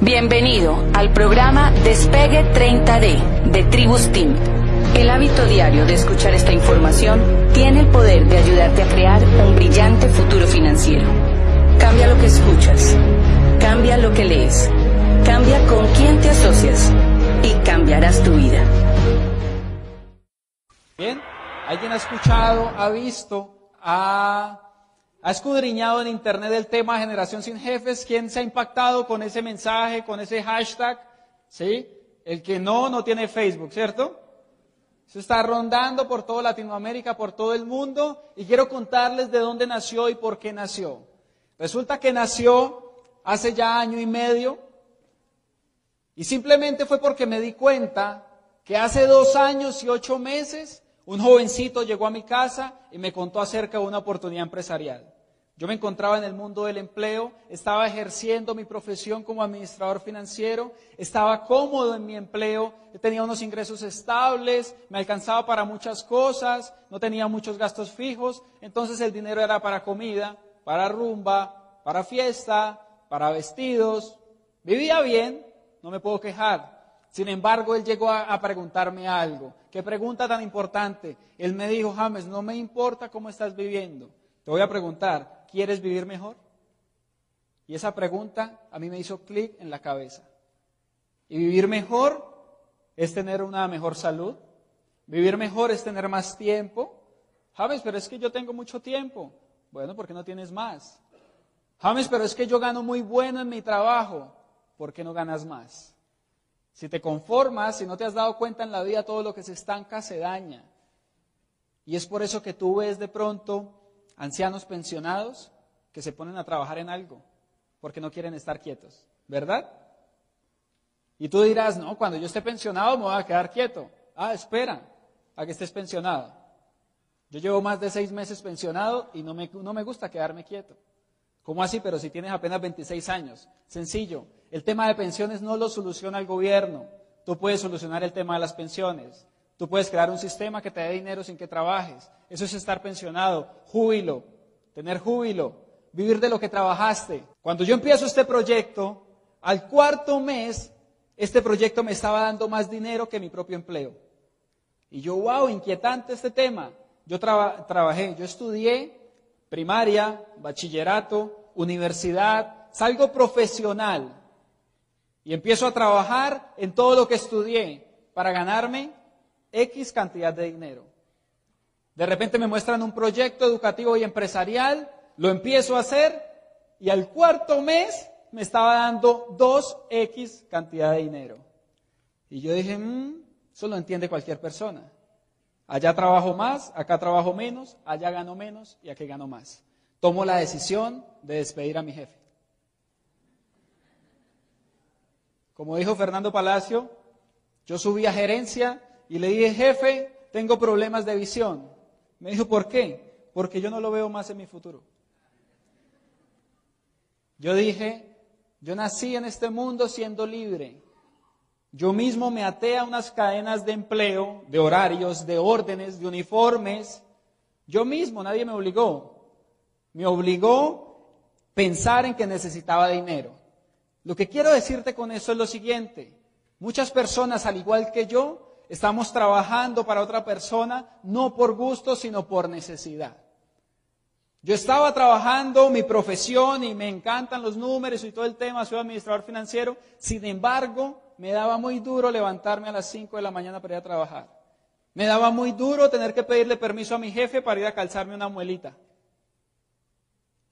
Bienvenido al programa Despegue 30D de Tribus Team. El hábito diario de escuchar esta información tiene el poder de ayudarte a crear un brillante futuro financiero. Cambia lo que escuchas, cambia lo que lees, cambia con quién te asocias y cambiarás tu vida. Bien, ¿alguien ha escuchado, ha visto, ha, ha escudriñado en internet el tema generación sin jefes? ¿Quién se ha impactado con ese mensaje, con ese hashtag? ¿Sí? El que no, no tiene Facebook, ¿cierto? Se está rondando por toda Latinoamérica, por todo el mundo, y quiero contarles de dónde nació y por qué nació. Resulta que nació hace ya año y medio, y simplemente fue porque me di cuenta que hace dos años y ocho meses un jovencito llegó a mi casa y me contó acerca de una oportunidad empresarial. Yo me encontraba en el mundo del empleo, estaba ejerciendo mi profesión como administrador financiero, estaba cómodo en mi empleo, tenía unos ingresos estables, me alcanzaba para muchas cosas, no tenía muchos gastos fijos, entonces el dinero era para comida, para rumba, para fiesta, para vestidos. Vivía bien, no me puedo quejar. Sin embargo, él llegó a, a, preguntarme algo. ¿Qué pregunta tan importante? Él me dijo, James, no me importa cómo estás viviendo. Te voy a preguntar, ¿quieres vivir mejor? Y esa pregunta a mí me hizo clic en la cabeza. Y vivir mejor es tener una mejor salud. Vivir mejor es tener más tiempo. James, pero es que yo tengo mucho tiempo. Bueno, ¿por qué no tienes más? James, pero es que yo gano muy bueno en mi trabajo. ¿Por qué no ganas más? Si te conformas, si no te has dado cuenta en la vida, todo lo que se estanca se daña. Y es por eso que tú ves de pronto ancianos pensionados que se ponen a trabajar en algo, porque no quieren estar quietos, ¿verdad? Y tú dirás, no, cuando yo esté pensionado me voy a quedar quieto. Ah, espera a que estés pensionado. Yo llevo más de seis meses pensionado y no me, no me gusta quedarme quieto. ¿Cómo así? Pero si tienes apenas 26 años. Sencillo. El tema de pensiones no lo soluciona el gobierno. Tú puedes solucionar el tema de las pensiones. Tú puedes crear un sistema que te dé dinero sin que trabajes. Eso es estar pensionado. Júbilo. Tener júbilo. Vivir de lo que trabajaste. Cuando yo empiezo este proyecto, al cuarto mes, este proyecto me estaba dando más dinero que mi propio empleo. Y yo, wow, inquietante este tema. Yo traba, trabajé, yo estudié primaria, bachillerato, universidad, salgo profesional y empiezo a trabajar en todo lo que estudié para ganarme X cantidad de dinero. De repente me muestran un proyecto educativo y empresarial, lo empiezo a hacer y al cuarto mes me estaba dando 2X cantidad de dinero. Y yo dije, mmm, eso lo entiende cualquier persona. Allá trabajo más, acá trabajo menos, allá gano menos y aquí gano más. Tomo la decisión de despedir a mi jefe. Como dijo Fernando Palacio, yo subí a gerencia y le dije, jefe, tengo problemas de visión. Me dijo, ¿por qué? Porque yo no lo veo más en mi futuro. Yo dije, yo nací en este mundo siendo libre. Yo mismo me até a unas cadenas de empleo, de horarios, de órdenes, de uniformes. Yo mismo, nadie me obligó. Me obligó pensar en que necesitaba dinero. Lo que quiero decirte con eso es lo siguiente. Muchas personas, al igual que yo, estamos trabajando para otra persona no por gusto, sino por necesidad. Yo estaba trabajando mi profesión y me encantan los números y todo el tema, soy administrador financiero. Sin embargo, me daba muy duro levantarme a las 5 de la mañana para ir a trabajar. Me daba muy duro tener que pedirle permiso a mi jefe para ir a calzarme una muelita.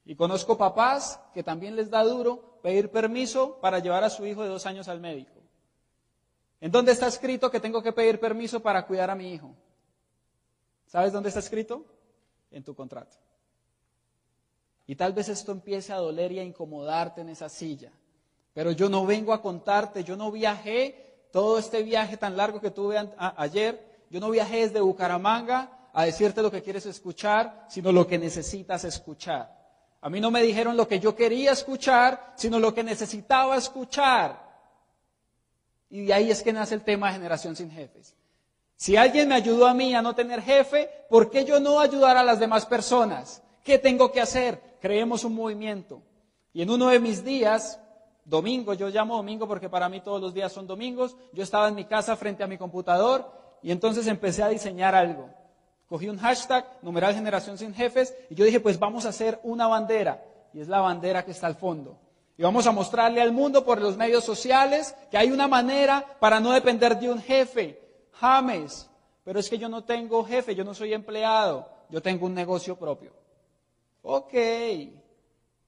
Y conozco papás que también les da duro pedir permiso para llevar a su hijo de dos años al médico. ¿En dónde está escrito que tengo que pedir permiso para cuidar a mi hijo? ¿Sabes dónde está escrito? En tu contrato. Y tal vez esto empiece a doler y a incomodarte en esa silla. Pero yo no vengo a contarte, yo no viajé todo este viaje tan largo que tuve ayer, yo no viajé desde Bucaramanga a decirte lo que quieres escuchar, sino lo que necesitas escuchar. A mí no me dijeron lo que yo quería escuchar, sino lo que necesitaba escuchar. Y de ahí es que nace el tema de generación sin jefes. Si alguien me ayudó a mí a no tener jefe, ¿por qué yo no ayudar a las demás personas? ¿Qué tengo que hacer? Creemos un movimiento. Y en uno de mis días domingo, yo llamo domingo porque para mí todos los días son domingos, yo estaba en mi casa frente a mi computador y entonces empecé a diseñar algo. Cogí un hashtag, numeral generación sin jefes, y yo dije, pues vamos a hacer una bandera, y es la bandera que está al fondo. Y vamos a mostrarle al mundo por los medios sociales que hay una manera para no depender de un jefe. James, pero es que yo no tengo jefe, yo no soy empleado, yo tengo un negocio propio. Ok,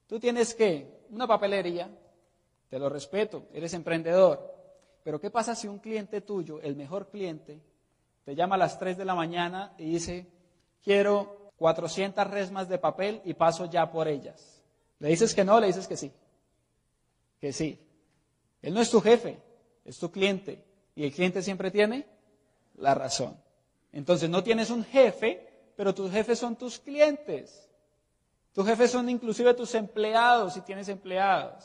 tú tienes que una papelería, te lo respeto, eres emprendedor, pero ¿qué pasa si un cliente tuyo, el mejor cliente, te llama a las 3 de la mañana y dice, quiero 400 resmas de papel y paso ya por ellas? ¿Le dices que no le dices que sí? Que sí. Él no es tu jefe, es tu cliente. Y el cliente siempre tiene la razón. Entonces no tienes un jefe, pero tus jefes son tus clientes. Tus jefes son inclusive tus empleados si tienes empleados.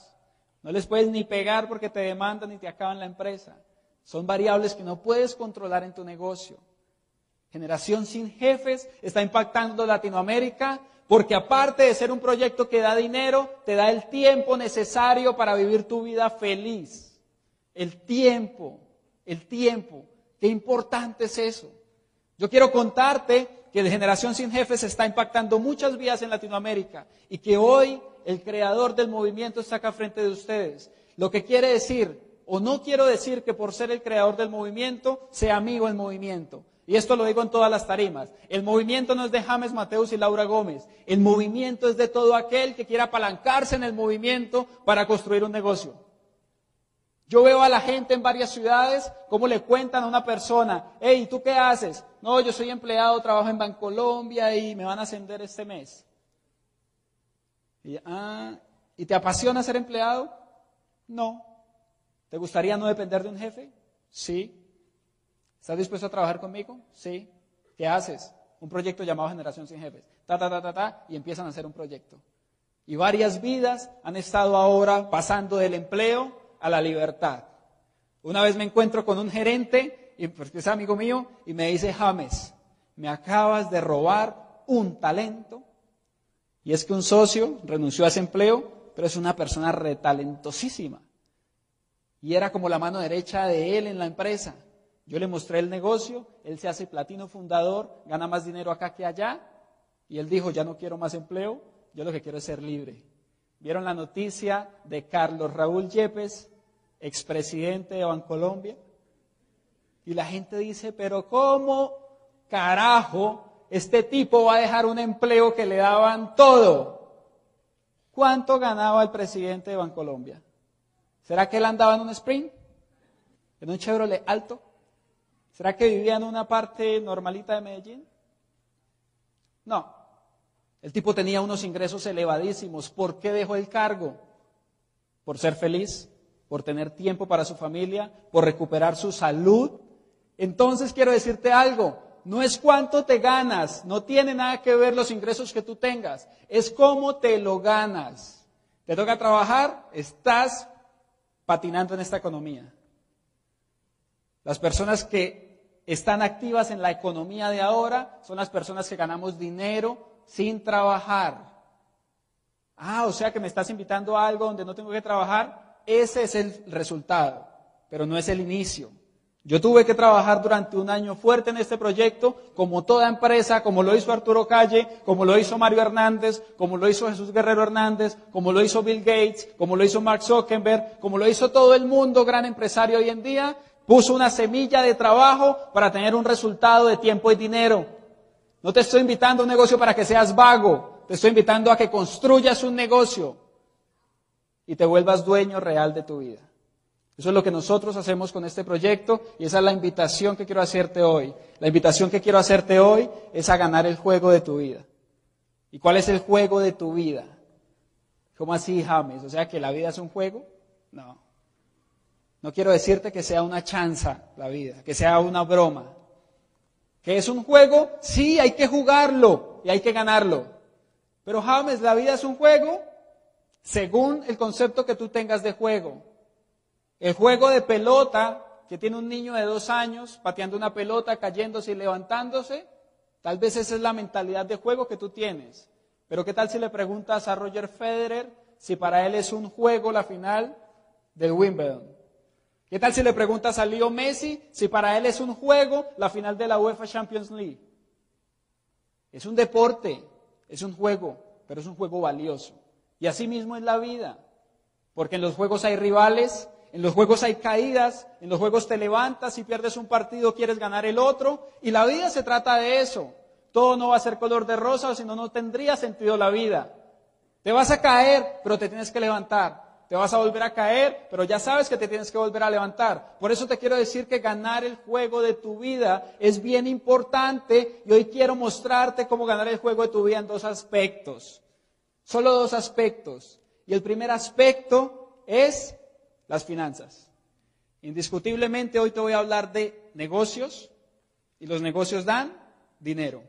No les puedes ni pegar porque te demandan y te acaban la empresa. Son variables que no puedes controlar en tu negocio. Generación sin jefes está impactando Latinoamérica porque aparte de ser un proyecto que da dinero, te da el tiempo necesario para vivir tu vida feliz. El tiempo, el tiempo. Qué importante es eso. Yo quiero contarte que de Generación Sin Jefes está impactando muchas vidas en Latinoamérica y que hoy el creador del movimiento está acá frente de ustedes. Lo que quiere decir, o no quiero decir que por ser el creador del movimiento sea amigo del movimiento. Y esto lo digo en todas las tarimas. El movimiento no es de James Mateus y Laura Gómez. El movimiento es de todo aquel que quiera apalancarse en el movimiento para construir un negocio. Yo veo a la gente en varias ciudades cómo le cuentan a una persona, hey, ¿tú qué haces? No, yo soy empleado, trabajo en Bancolombia y me van a ascender este mes. Y, ah, ¿Y te apasiona ser empleado? No. ¿Te gustaría no depender de un jefe? Sí. ¿Estás dispuesto a trabajar conmigo? Sí. ¿Qué haces? Un proyecto llamado Generación Sin Jefes. Ta, ta, ta, ta, ta, y empiezan a hacer un proyecto. Y varias vidas han estado ahora pasando del empleo a la libertad. Una vez me encuentro con un gerente, y porque es amigo mío, y me dice, James, me acabas de robar un talento. Y es que un socio renunció a ese empleo, pero es una persona retalentosísima. Y era como la mano derecha de él en la empresa. Yo le mostré el negocio, él se hace platino fundador, gana más dinero acá que allá, y él dijo, ya no quiero más empleo, yo lo que quiero es ser libre. ¿Vieron la noticia de Carlos Raúl Yepes, expresidente de Bancolombia? Y la gente dice, pero ¿cómo carajo este tipo va a dejar un empleo que le daban todo? ¿Cuánto ganaba el presidente de Bancolombia? ¿Será que él andaba en un sprint? ¿En un Chevrolet alto? ¿Será que vivía en una parte normalita de Medellín? No. El tipo tenía unos ingresos elevadísimos. ¿Por qué dejó el cargo? Por ser feliz, por tener tiempo para su familia, por recuperar su salud. Entonces quiero decirte algo, no es cuánto te ganas, no tiene nada que ver los ingresos que tú tengas, es cómo te lo ganas. Te toca trabajar, estás patinando en esta economía. Las personas que están activas en la economía de ahora son las personas que ganamos dinero sin trabajar. Ah, o sea que me estás invitando a algo donde no tengo que trabajar. Ese es el resultado, pero no es el inicio. Yo tuve que trabajar durante un año fuerte en este proyecto, como toda empresa, como lo hizo Arturo Calle, como lo hizo Mario Hernández, como lo hizo Jesús Guerrero Hernández, como lo hizo Bill Gates, como lo hizo Mark Zuckerberg, como lo hizo todo el mundo, gran empresario hoy en día, puso una semilla de trabajo para tener un resultado de tiempo y dinero. No te estoy invitando a un negocio para que seas vago, te estoy invitando a que construyas un negocio y te vuelvas dueño real de tu vida. Eso es lo que nosotros hacemos con este proyecto y esa es la invitación que quiero hacerte hoy. La invitación que quiero hacerte hoy es a ganar el juego de tu vida. ¿Y cuál es el juego de tu vida? ¿Cómo así, James? O sea, que la vida es un juego? No. No quiero decirte que sea una chanza la vida, que sea una broma. ¿Que es un juego? Sí, hay que jugarlo y hay que ganarlo. Pero James, la vida es un juego según el concepto que tú tengas de juego. El juego de pelota que tiene un niño de dos años pateando una pelota, cayéndose y levantándose, tal vez esa es la mentalidad de juego que tú tienes. Pero ¿qué tal si le preguntas a Roger Federer si para él es un juego la final del Wimbledon? ¿Qué tal si le preguntas a Leo Messi si para él es un juego la final de la UEFA Champions League? Es un deporte, es un juego, pero es un juego valioso. Y así mismo es la vida, porque en los juegos hay rivales, en los juegos hay caídas, en los juegos te levantas y pierdes un partido, quieres ganar el otro, y la vida se trata de eso. Todo no va a ser color de rosa, si no, no tendría sentido la vida. Te vas a caer, pero te tienes que levantar. Te vas a volver a caer, pero ya sabes que te tienes que volver a levantar. Por eso te quiero decir que ganar el juego de tu vida es bien importante y hoy quiero mostrarte cómo ganar el juego de tu vida en dos aspectos. Solo dos aspectos. Y el primer aspecto es las finanzas. Indiscutiblemente hoy te voy a hablar de negocios y los negocios dan dinero.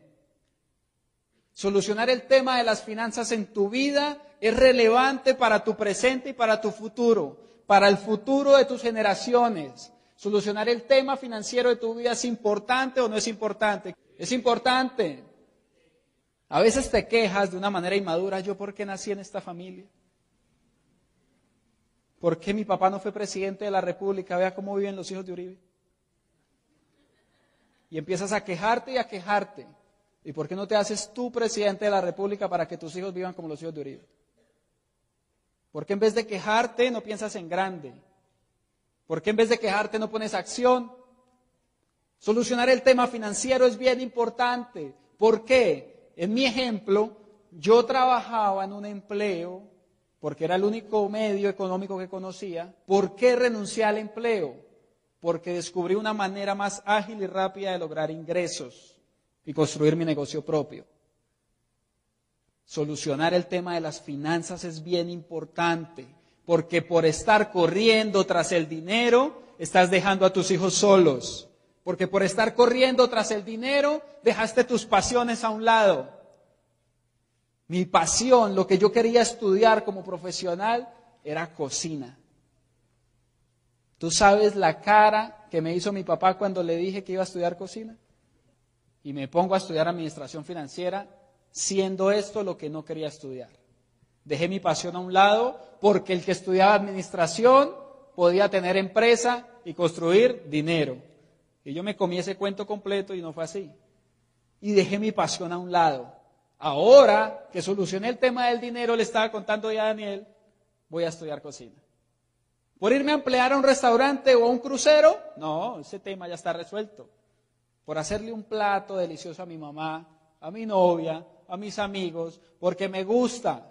Solucionar el tema de las finanzas en tu vida es relevante para tu presente y para tu futuro, para el futuro de tus generaciones. Solucionar el tema financiero de tu vida es importante o no es importante. Es importante. A veces te quejas de una manera inmadura, yo por qué nací en esta familia. ¿Por qué mi papá no fue presidente de la República? Vea cómo viven los hijos de Uribe. Y empiezas a quejarte y a quejarte. ¿Y por qué no te haces tú presidente de la República para que tus hijos vivan como los hijos de Uribe? ¿Por qué en vez de quejarte no piensas en grande? ¿Por qué en vez de quejarte no pones acción? Solucionar el tema financiero es bien importante. ¿Por qué? En mi ejemplo, yo trabajaba en un empleo porque era el único medio económico que conocía. ¿Por qué renuncié al empleo? Porque descubrí una manera más ágil y rápida de lograr ingresos y construir mi negocio propio. Solucionar el tema de las finanzas es bien importante, porque por estar corriendo tras el dinero, estás dejando a tus hijos solos. Porque por estar corriendo tras el dinero, dejaste tus pasiones a un lado. Mi pasión, lo que yo quería estudiar como profesional, era cocina. ¿Tú sabes la cara que me hizo mi papá cuando le dije que iba a estudiar cocina? y me pongo a estudiar administración financiera, siendo esto lo que no quería estudiar. Dejé mi pasión a un lado porque el que estudiaba administración podía tener empresa y construir dinero. Y yo me comí ese cuento completo y no fue así. Y dejé mi pasión a un lado. Ahora que solucioné el tema del dinero, le estaba contando ya a Daniel, voy a estudiar cocina. ¿Por irme a emplear a un restaurante o a un crucero? No, ese tema ya está resuelto por hacerle un plato delicioso a mi mamá, a mi novia, a mis amigos, porque me gusta.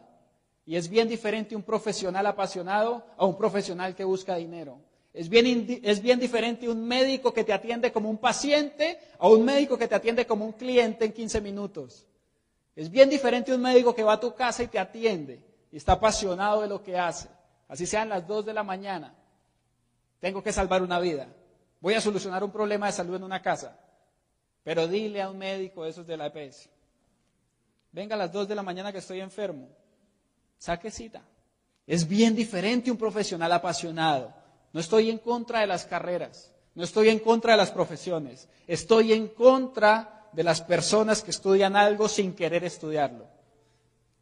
Y es bien diferente un profesional apasionado a un profesional que busca dinero. Es bien, es bien diferente un médico que te atiende como un paciente a un médico que te atiende como un cliente en 15 minutos. Es bien diferente un médico que va a tu casa y te atiende y está apasionado de lo que hace. Así sean las 2 de la mañana. Tengo que salvar una vida. Voy a solucionar un problema de salud en una casa. Pero dile a un médico, esos de la EPS, venga a las 2 de la mañana que estoy enfermo, saque cita. Es bien diferente un profesional apasionado. No estoy en contra de las carreras, no estoy en contra de las profesiones, estoy en contra de las personas que estudian algo sin querer estudiarlo.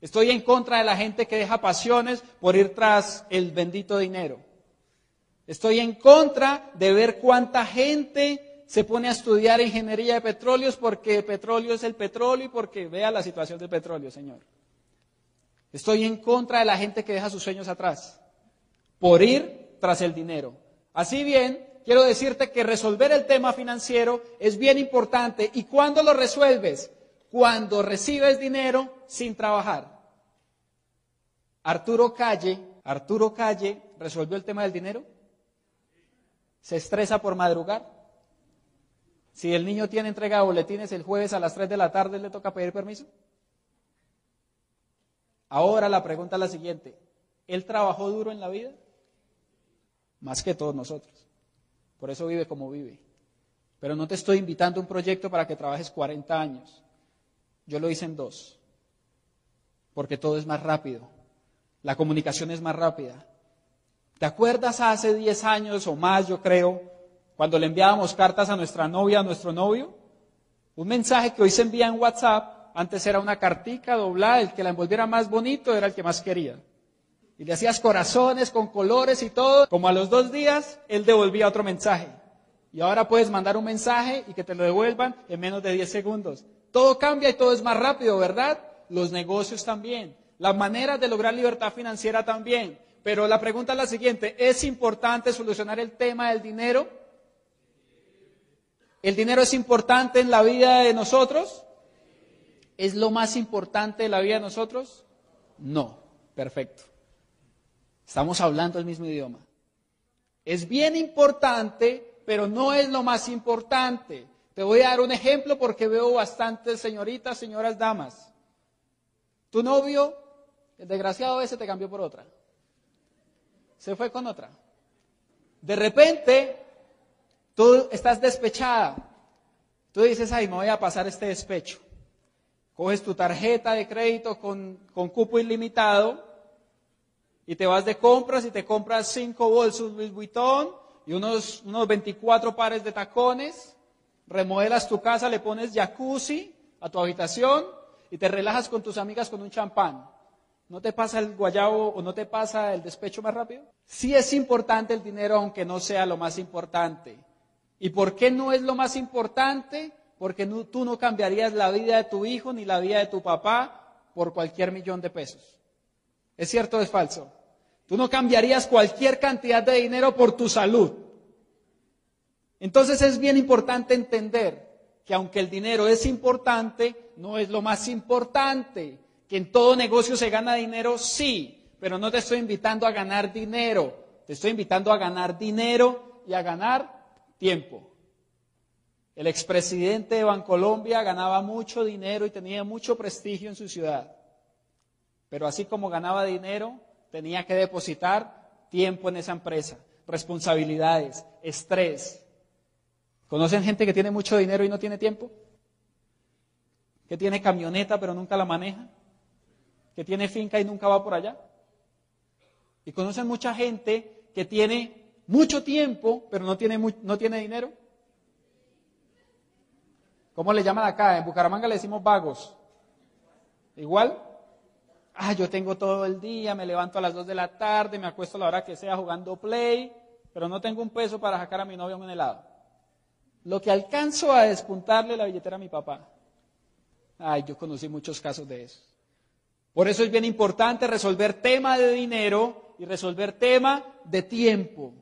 Estoy en contra de la gente que deja pasiones por ir tras el bendito dinero. Estoy en contra de ver cuánta gente se pone a estudiar ingeniería de petróleos porque petróleo es el petróleo y porque vea la situación del petróleo, Señor. Estoy en contra de la gente que deja sus sueños atrás por ir tras el dinero. Así bien, quiero decirte que resolver el tema financiero es bien importante. ¿Y cuándo lo resuelves? Cuando recibes dinero sin trabajar. Arturo Calle, Arturo Calle resolvió el tema del dinero. Se estresa por madrugar. Si el niño tiene entrega de boletines el jueves a las 3 de la tarde, ¿le toca pedir permiso? Ahora la pregunta es la siguiente. ¿Él trabajó duro en la vida? Más que todos nosotros. Por eso vive como vive. Pero no te estoy invitando a un proyecto para que trabajes 40 años. Yo lo hice en dos. Porque todo es más rápido. La comunicación es más rápida. ¿Te acuerdas hace 10 años o más, yo creo, cuando le enviábamos cartas a nuestra novia, a nuestro novio, un mensaje que hoy se envía en WhatsApp, antes era una cartica doblada, el que la envolviera más bonito era el que más quería. Y le hacías corazones con colores y todo. Como a los dos días, él devolvía otro mensaje. Y ahora puedes mandar un mensaje y que te lo devuelvan en menos de 10 segundos. Todo cambia y todo es más rápido, ¿verdad? Los negocios también. Las maneras de lograr libertad financiera también. Pero la pregunta es la siguiente, ¿es importante solucionar el tema del dinero? ¿El dinero es importante en la vida de nosotros? ¿Es lo más importante de la vida de nosotros? No. Perfecto. Estamos hablando el mismo idioma. Es bien importante, pero no es lo más importante. Te voy a dar un ejemplo porque veo bastantes señoritas, señoras, damas. Tu novio, el desgraciado ese, te cambió por otra. Se fue con otra. De repente, tú estás despechada. Tú dices, ay, me voy a pasar este despecho. Coges tu tarjeta de crédito con, con cupo ilimitado y te vas de compras y te compras cinco bolsos Louis Vuitton y unos, unos 24 pares de tacones, remodelas tu casa, le pones jacuzzi a tu habitación y te relajas con tus amigas con un champán. ¿No te pasa el guayabo o no te pasa el despecho más rápido? Sí es importante el dinero, aunque no sea lo más importante. ¿Y por qué no es lo más importante? Porque tú no cambiarías la vida de tu hijo ni la vida de tu papá por cualquier millón de pesos. ¿Es cierto o es falso? Tú no cambiarías cualquier cantidad de dinero por tu salud. Entonces es bien importante entender que aunque el dinero es importante, no es lo más importante. Que en todo negocio se gana dinero, sí, pero no te estoy invitando a ganar dinero. Te estoy invitando a ganar dinero y a ganar tiempo. El expresidente de Bancolombia ganaba mucho dinero y tenía mucho prestigio en su ciudad. Pero así como ganaba dinero, tenía que depositar tiempo en esa empresa, responsabilidades, estrés. ¿Conocen gente que tiene mucho dinero y no tiene tiempo? ¿Que tiene camioneta pero nunca la maneja? ¿Que tiene finca y nunca va por allá? ¿Y conocen mucha gente que tiene mucho tiempo pero no tiene, no tiene dinero? ¿Cómo le llaman acá? En Bucaramanga le decimos vagos. ¿Igual? ah, yo tengo todo el día, me levanto a las 2 de la tarde, me acuesto a la hora que sea jugando play, pero no tengo un peso para sacar a mi novia un helado. Lo que alcanzo a despuntarle la billetera a mi papá. Ay, yo conocí muchos casos de eso. Por eso es bien importante resolver tema de dinero y resolver tema de tiempo.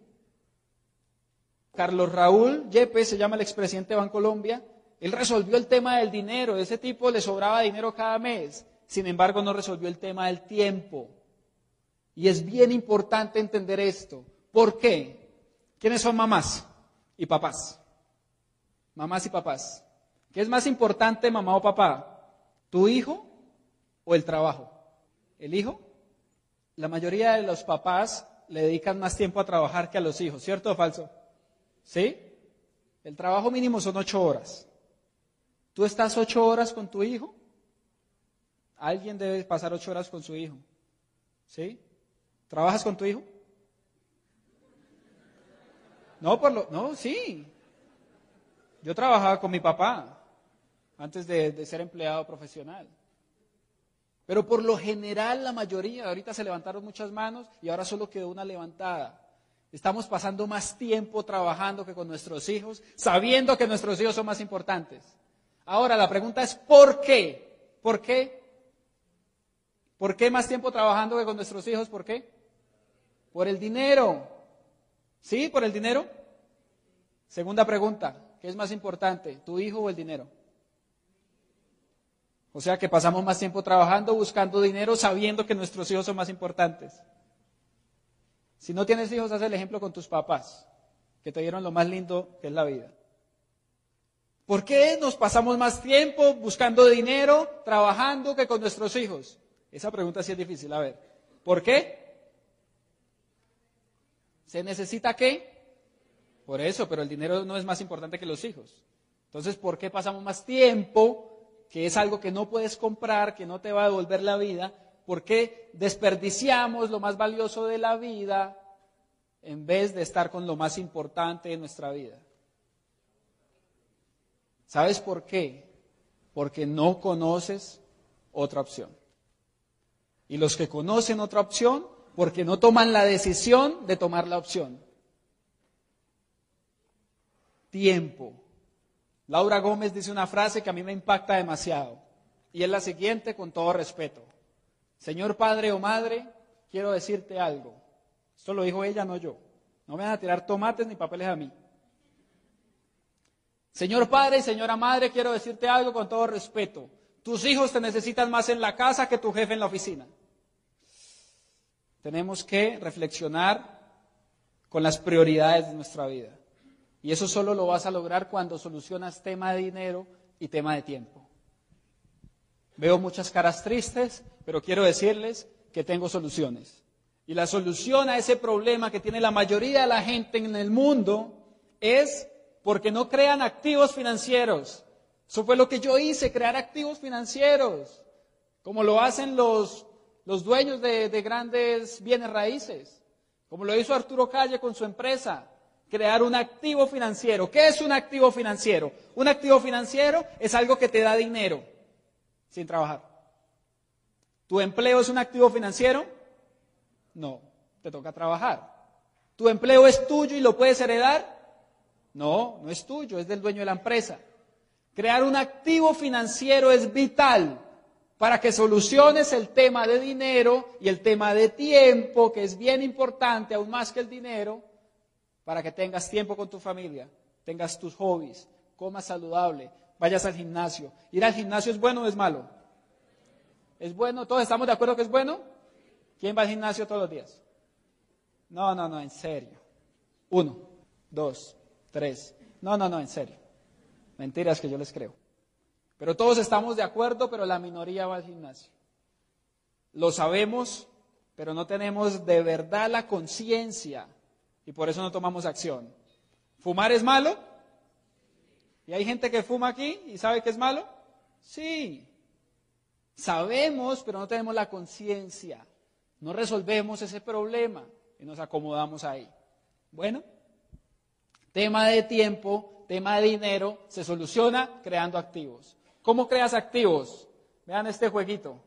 Carlos Raúl Yepes, se llama el expresidente de Bancolombia, él resolvió el tema del dinero. Ese tipo le sobraba dinero cada mes. Sin embargo, no resolvió el tema del tiempo. Y es bien importante entender esto. ¿Por qué? ¿Quiénes son mamás y papás? Mamás y papás. ¿Qué es más importante, mamá o papá? ¿Tu hijo o el trabajo? ¿El hijo? La mayoría de los papás le dedican más tiempo a trabajar que a los hijos, ¿cierto o falso? ¿Sí? El trabajo mínimo son ocho horas. ¿Tú estás ocho horas con tu hijo? Alguien debe pasar ocho horas con su hijo. ¿Sí? ¿Trabajas con tu hijo? No, por lo, no, sí. Yo trabajaba con mi papá antes de, ser empleado profesional. Pero por lo general la mayoría, ahorita se levantaron muchas manos y ahora solo quedó una levantada. Estamos pasando más tiempo trabajando que con nuestros hijos, sabiendo que nuestros hijos son más importantes. Ahora la pregunta es ¿por qué? ¿Por qué? ¿Por qué más tiempo trabajando que con nuestros hijos? ¿Por qué? Por el dinero. ¿Sí? ¿Por el dinero? Segunda pregunta, ¿qué es más importante, tu hijo o el dinero? O sea que pasamos más tiempo trabajando, buscando dinero, sabiendo que nuestros hijos son más importantes. Si no tienes hijos, haz el ejemplo con tus papás, que te dieron lo más lindo que es la vida. ¿Por qué nos pasamos más tiempo buscando dinero, trabajando que con nuestros hijos? Esa pregunta sí es difícil. A ver, ¿por qué? ¿Se necesita qué? Por eso, pero el dinero no es más importante que los hijos. Entonces, ¿por qué pasamos más tiempo, que es algo que no puedes comprar, que no te va a devolver la vida? ¿Por qué desperdiciamos lo más valioso de la vida en vez de estar con lo más importante de nuestra vida? ¿Sabes por qué? Porque no conoces otra opción. Y los que conocen otra opción, porque no toman la decisión de tomar la opción. Tiempo. Laura Gómez dice una frase que a mí me impacta demasiado y es la siguiente con todo respeto. Señor padre o madre, quiero decirte algo. Esto lo dijo ella, no yo. No me van a tirar tomates ni papeles a mí. Señor padre y señora madre, quiero decirte algo con todo respeto. Tus hijos te necesitan más en la casa que tu jefe en la oficina. Tenemos que reflexionar con las prioridades de nuestra vida. Y eso solo lo vas a lograr cuando solucionas tema de dinero y tema de tiempo. Veo muchas caras tristes, pero quiero decirles que tengo soluciones. Y la solución a ese problema que tiene la mayoría de la gente en el mundo es porque no crean activos financieros. Eso fue lo que yo hice, crear activos financieros, como lo hacen los, los dueños de, de grandes bienes raíces, como lo hizo Arturo Calle con su empresa, crear un activo financiero. ¿Qué es un activo financiero? Un activo financiero es algo que te da dinero sin trabajar. ¿Tu empleo es un activo financiero? No, te toca trabajar. ¿Tu empleo es tuyo y lo puedes heredar? No, no es tuyo, es del dueño de la empresa. Crear un activo financiero es vital para que soluciones el tema de dinero y el tema de tiempo, que es bien importante, aún más que el dinero, para que tengas tiempo con tu familia, tengas tus hobbies, comas saludable, vayas al gimnasio. ¿Ir al gimnasio es bueno o es malo? ¿Es bueno? ¿Todos estamos de acuerdo que es bueno? ¿Quién va al gimnasio todos los días? No, no, no, en serio. Uno, dos, tres. No, no, no, en serio. Mentiras que yo les creo. Pero todos estamos de acuerdo, pero la minoría va al gimnasio. Lo sabemos, pero no tenemos de verdad la conciencia y por eso no tomamos acción. ¿Fumar es malo? ¿Y hay gente que fuma aquí y sabe que es malo? Sí. Sabemos, pero no tenemos la conciencia. No resolvemos ese problema y nos acomodamos ahí. Bueno, tema de tiempo tema de dinero se soluciona creando activos. ¿Cómo creas activos? Vean este jueguito.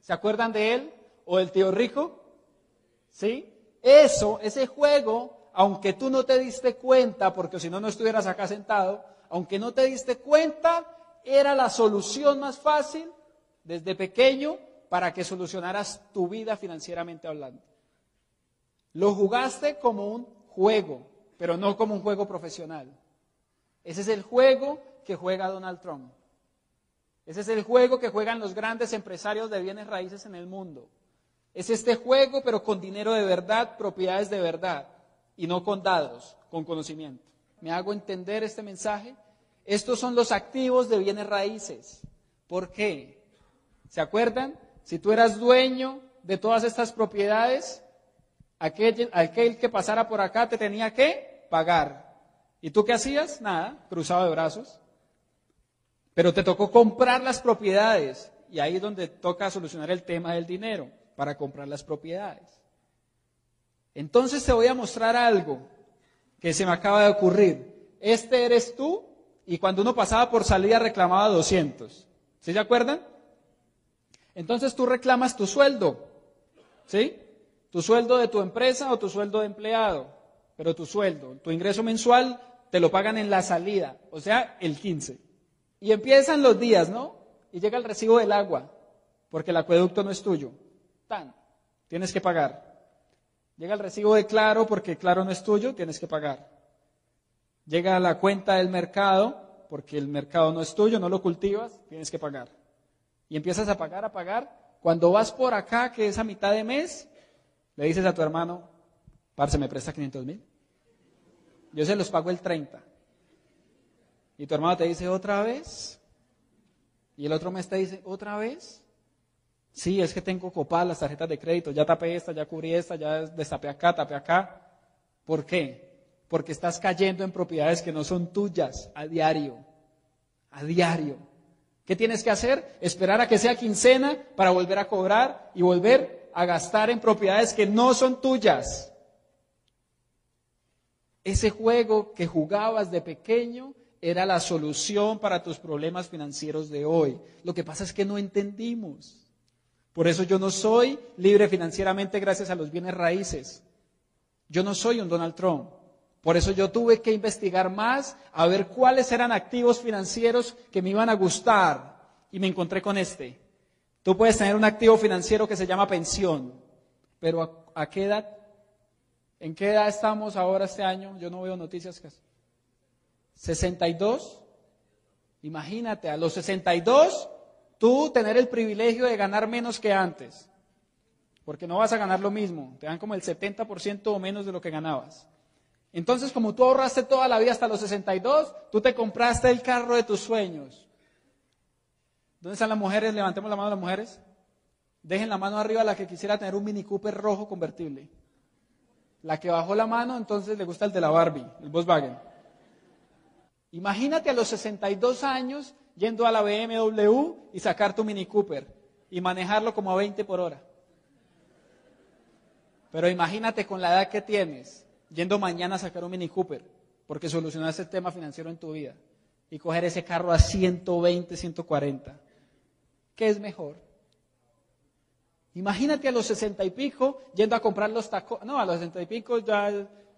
¿Se acuerdan de él o del tío rico? ¿Sí? Eso, ese juego, aunque tú no te diste cuenta, porque si no, no estuvieras acá sentado, aunque no te diste cuenta, era la solución más fácil desde pequeño para que solucionaras tu vida financieramente hablando. Lo jugaste como un juego, pero no como un juego profesional. Ese es el juego que juega Donald Trump. Ese es el juego que juegan los grandes empresarios de bienes raíces en el mundo. Es este juego, pero con dinero de verdad, propiedades de verdad, y no con dados, con conocimiento. ¿Me hago entender este mensaje? Estos son los activos de bienes raíces. ¿Por qué? ¿Se acuerdan? Si tú eras dueño de todas estas propiedades, aquel, que pasara por acá te tenía que pagar. ¿Y tú qué hacías? Nada, cruzado de brazos. Pero te tocó comprar las propiedades y ahí es donde toca solucionar el tema del dinero para comprar las propiedades. Entonces te voy a mostrar algo que se me acaba de ocurrir. Este eres tú y cuando uno pasaba por salida reclamaba 200. ¿Sí se acuerdan? Entonces tú reclamas tu sueldo. ¿Sí? Tu sueldo de tu empresa o tu sueldo de empleado. Pero tu sueldo, tu ingreso mensual te lo pagan en la salida, o sea, el 15. Y empiezan los días, ¿no? Y llega el recibo del agua, porque el acueducto no es tuyo. Tan, tienes que pagar. Llega el recibo de Claro, porque Claro no es tuyo, tienes que pagar. Llega la cuenta del mercado, porque el mercado no es tuyo, no lo cultivas, tienes que pagar. Y empiezas a pagar, a pagar. Cuando vas por acá, que es a mitad de mes, le dices a tu hermano, parce, ¿me presta 500 mil? Yo se los pago el 30. Y tu hermano te dice, ¿otra vez? Y el otro mes te dice, ¿otra vez? Sí, es que tengo copadas las tarjetas de crédito, ya tapé esta, ya cubrí esta, ya destapé acá, tapé acá. ¿Por qué? Porque estás cayendo en propiedades que no son tuyas a diario. A diario. ¿Qué tienes que hacer? Esperar a que sea quincena para volver a cobrar y volver a gastar en propiedades que no son tuyas. Ese juego que jugabas de pequeño era la solución para tus problemas financieros de hoy. Lo que pasa es que no entendimos. Por eso yo no soy libre financieramente gracias a los bienes raíces. Yo no soy un Donald Trump. Por eso yo tuve que investigar más a ver cuáles eran activos financieros que me iban a gustar. Y me encontré con este. Tú puedes tener un activo financiero que se llama pensión. Pero ¿a, qué edad? ¿En qué edad estamos ahora este año? Yo no veo noticias casi. 62. Imagínate, a los 62 tú tener el privilegio de ganar menos que antes, porque no vas a ganar lo mismo, te dan como el 70% o menos de lo que ganabas. Entonces, como tú ahorraste toda la vida hasta los 62, tú te compraste el carro de tus sueños. ¿Dónde están las mujeres? Levantemos la mano a las mujeres. Dejen la mano arriba a la que quisiera tener un Mini Cooper rojo convertible. La que bajó la mano, entonces le gusta el de la Barbie, el Volkswagen. Imagínate a los 62 años yendo a la BMW y sacar tu Mini Cooper y manejarlo como a 20 por hora. Pero imagínate con la edad que tienes, yendo mañana a sacar un Mini Cooper, porque solucionaste el tema financiero en tu vida, y coger ese carro a 120, 140. ¿Qué es mejor? Imagínate a los 60 y pico yendo a comprar los tacones. No, a los 60 y pico ya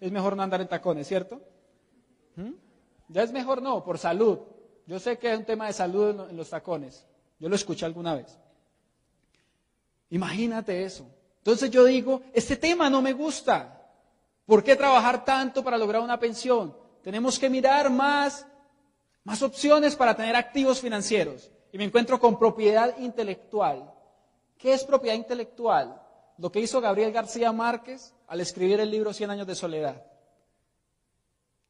es mejor no andar en tacones, ¿cierto? ¿Mm? Ya es mejor no, por salud. Yo sé que es un tema de salud en los tacones. Yo lo escuché alguna vez. Imagínate eso. Entonces yo digo, este tema no me gusta. ¿Por qué trabajar tanto para lograr una pensión? Tenemos que mirar más, más opciones para tener activos financieros. Y me encuentro con propiedad intelectual. ¿Qué es propiedad intelectual? Lo que hizo Gabriel García Márquez al escribir el libro Cien años de soledad.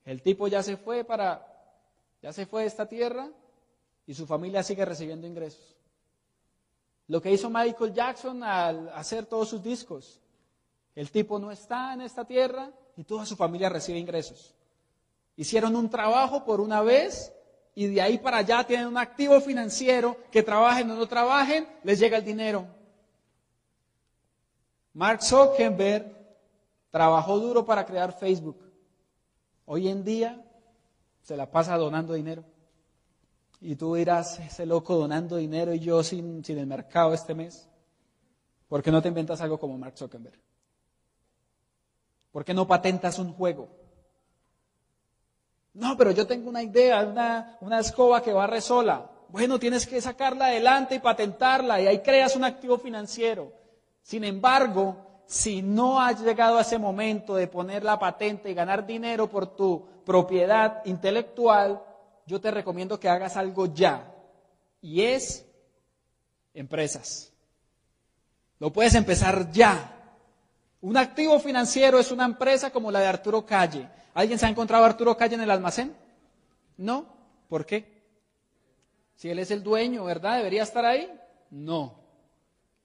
El tipo ya se fue para ya se fue de esta tierra y su familia sigue recibiendo ingresos. Lo que hizo Michael Jackson al hacer todos sus discos. El tipo no está en esta tierra y toda su familia recibe ingresos. Hicieron un trabajo por una vez y de ahí para allá tienen un activo financiero que trabajen o no trabajen, les llega el dinero. Mark Zuckerberg trabajó duro para crear Facebook. Hoy en día se la pasa donando dinero. Y tú dirás, ese loco donando dinero y yo sin, sin el mercado este mes. ¿Por qué no te inventas algo como Mark Zuckerberg? ¿Por qué no patentas un juego? No, pero yo tengo una idea, una, una escoba que barre sola. Bueno, tienes que sacarla adelante y patentarla y ahí creas un activo financiero. Sin embargo, si no has llegado a ese momento de poner la patente y ganar dinero por tu propiedad intelectual, yo te recomiendo que hagas algo ya. Y es empresas. Lo puedes empezar ya. Un activo financiero es una empresa como la de Arturo Calle. ¿Alguien se ha encontrado a Arturo Calle en el almacén? No. ¿Por qué? Si él es el dueño, ¿verdad? ¿Debería estar ahí? No.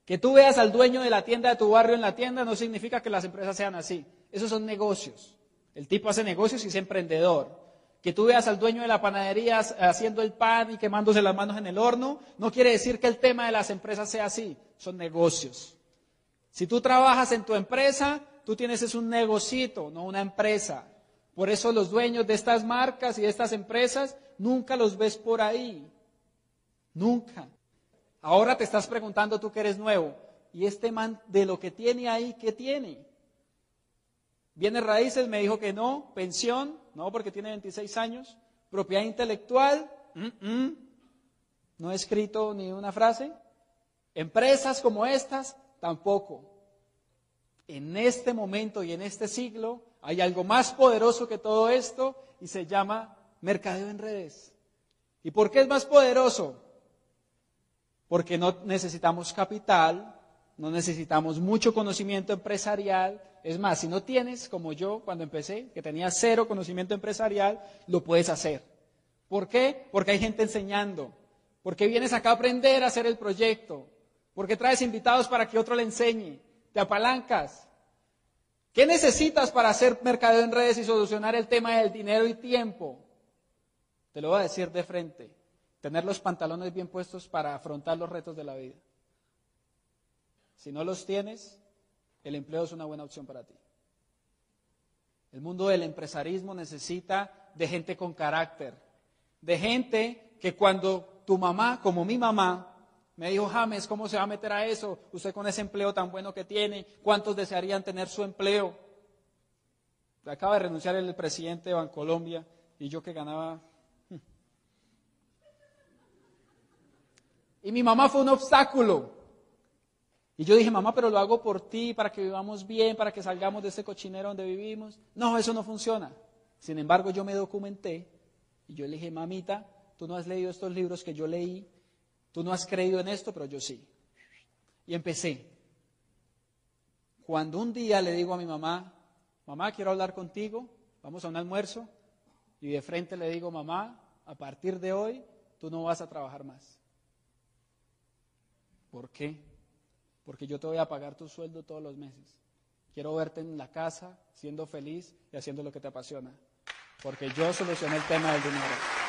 Que tú veas al dueño de la tienda de tu barrio en la tienda no significa que las empresas sean así. Esos son negocios. El tipo hace negocios y es emprendedor. Que tú veas al dueño de la panadería haciendo el pan y quemándose las manos en el horno, no quiere decir que el tema de las empresas sea así. Son negocios. Si tú trabajas en tu empresa, tú tienes es un negocito, no una empresa. Por eso los dueños de estas marcas y de estas empresas nunca los ves por ahí. Nunca. Ahora te estás preguntando tú que eres nuevo, ¿y este man de lo que tiene ahí, qué tiene? Viene raíces, me dijo que no, pensión, no, porque tiene 26 años, propiedad intelectual, no he escrito ni una frase, empresas como estas, tampoco. En este momento y en este siglo hay algo más poderoso que todo esto y se llama mercadeo en redes. ¿Y por qué es más poderoso? porque no necesitamos capital, no necesitamos mucho conocimiento empresarial. Es más, si no tienes, como yo cuando empecé, que tenía cero conocimiento empresarial, lo puedes hacer. ¿Por qué? Porque hay gente enseñando. Porque vienes acá a aprender a hacer el proyecto. Porque traes invitados para que otro le enseñe. Te apalancas. ¿Qué necesitas para hacer mercadeo en redes y solucionar el tema del dinero y tiempo? Te lo voy a decir de frente tener los pantalones bien puestos para afrontar los retos de la vida. Si no los tienes, el empleo es una buena opción para ti. El mundo del empresarismo necesita de gente con carácter, de gente que cuando tu mamá, como mi mamá, Me dijo, James, ¿cómo se va a meter a eso? Usted con ese empleo tan bueno que tiene, ¿cuántos desearían tener su empleo? Acaba de renunciar el presidente de Bancolombia y yo que ganaba. Hmm. Y mi mamá fue un obstáculo. Y yo dije, mamá, pero lo hago por ti, para que vivamos bien, para que salgamos de ese cochinero donde vivimos. No, eso no funciona. Sin embargo, yo me documenté y yo le dije, mamita, tú no has leído estos libros que yo leí, tú no has creído en esto, pero yo sí. Y empecé. Cuando un día le digo a mi mamá, mamá, quiero hablar contigo, vamos a un almuerzo, y de frente le digo, mamá, a partir de hoy tú no vas a trabajar más. ¿Por qué? Porque yo te voy a pagar tu sueldo todos los meses. Quiero verte en la casa, siendo feliz y haciendo lo que te apasiona. Porque yo solucioné el tema del dinero.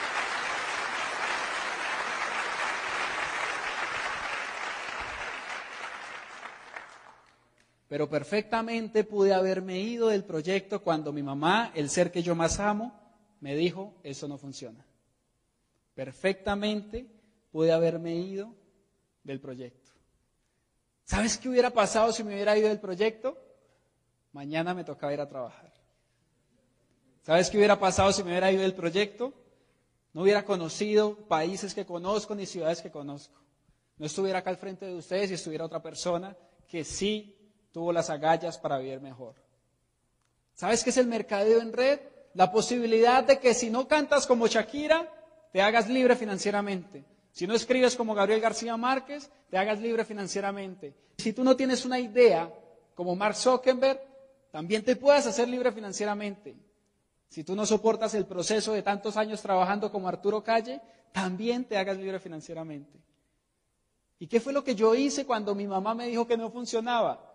Pero perfectamente pude haberme ido del proyecto cuando mi mamá, el ser que yo más amo, me dijo, eso no funciona. Perfectamente pude haberme ido del proyecto. ¿Sabes qué hubiera pasado si me hubiera ido del proyecto? Mañana me tocaba ir a trabajar. ¿Sabes qué hubiera pasado si me hubiera ido del proyecto? No hubiera conocido países que conozco ni ciudades que conozco. No estuviera acá al frente de ustedes y estuviera otra persona que sí tuvo las agallas para vivir mejor. ¿Sabes qué es el mercadeo en red? La posibilidad de que si no cantas como Shakira, te hagas libre financieramente. Si no escribes como Gabriel García Márquez, te hagas libre financieramente. Si tú no tienes una idea como Mark Zuckerberg, también te puedas hacer libre financieramente. Si tú no soportas el proceso de tantos años trabajando como Arturo Calle, también te hagas libre financieramente. ¿Y qué fue lo que yo hice cuando mi mamá me dijo que no funcionaba?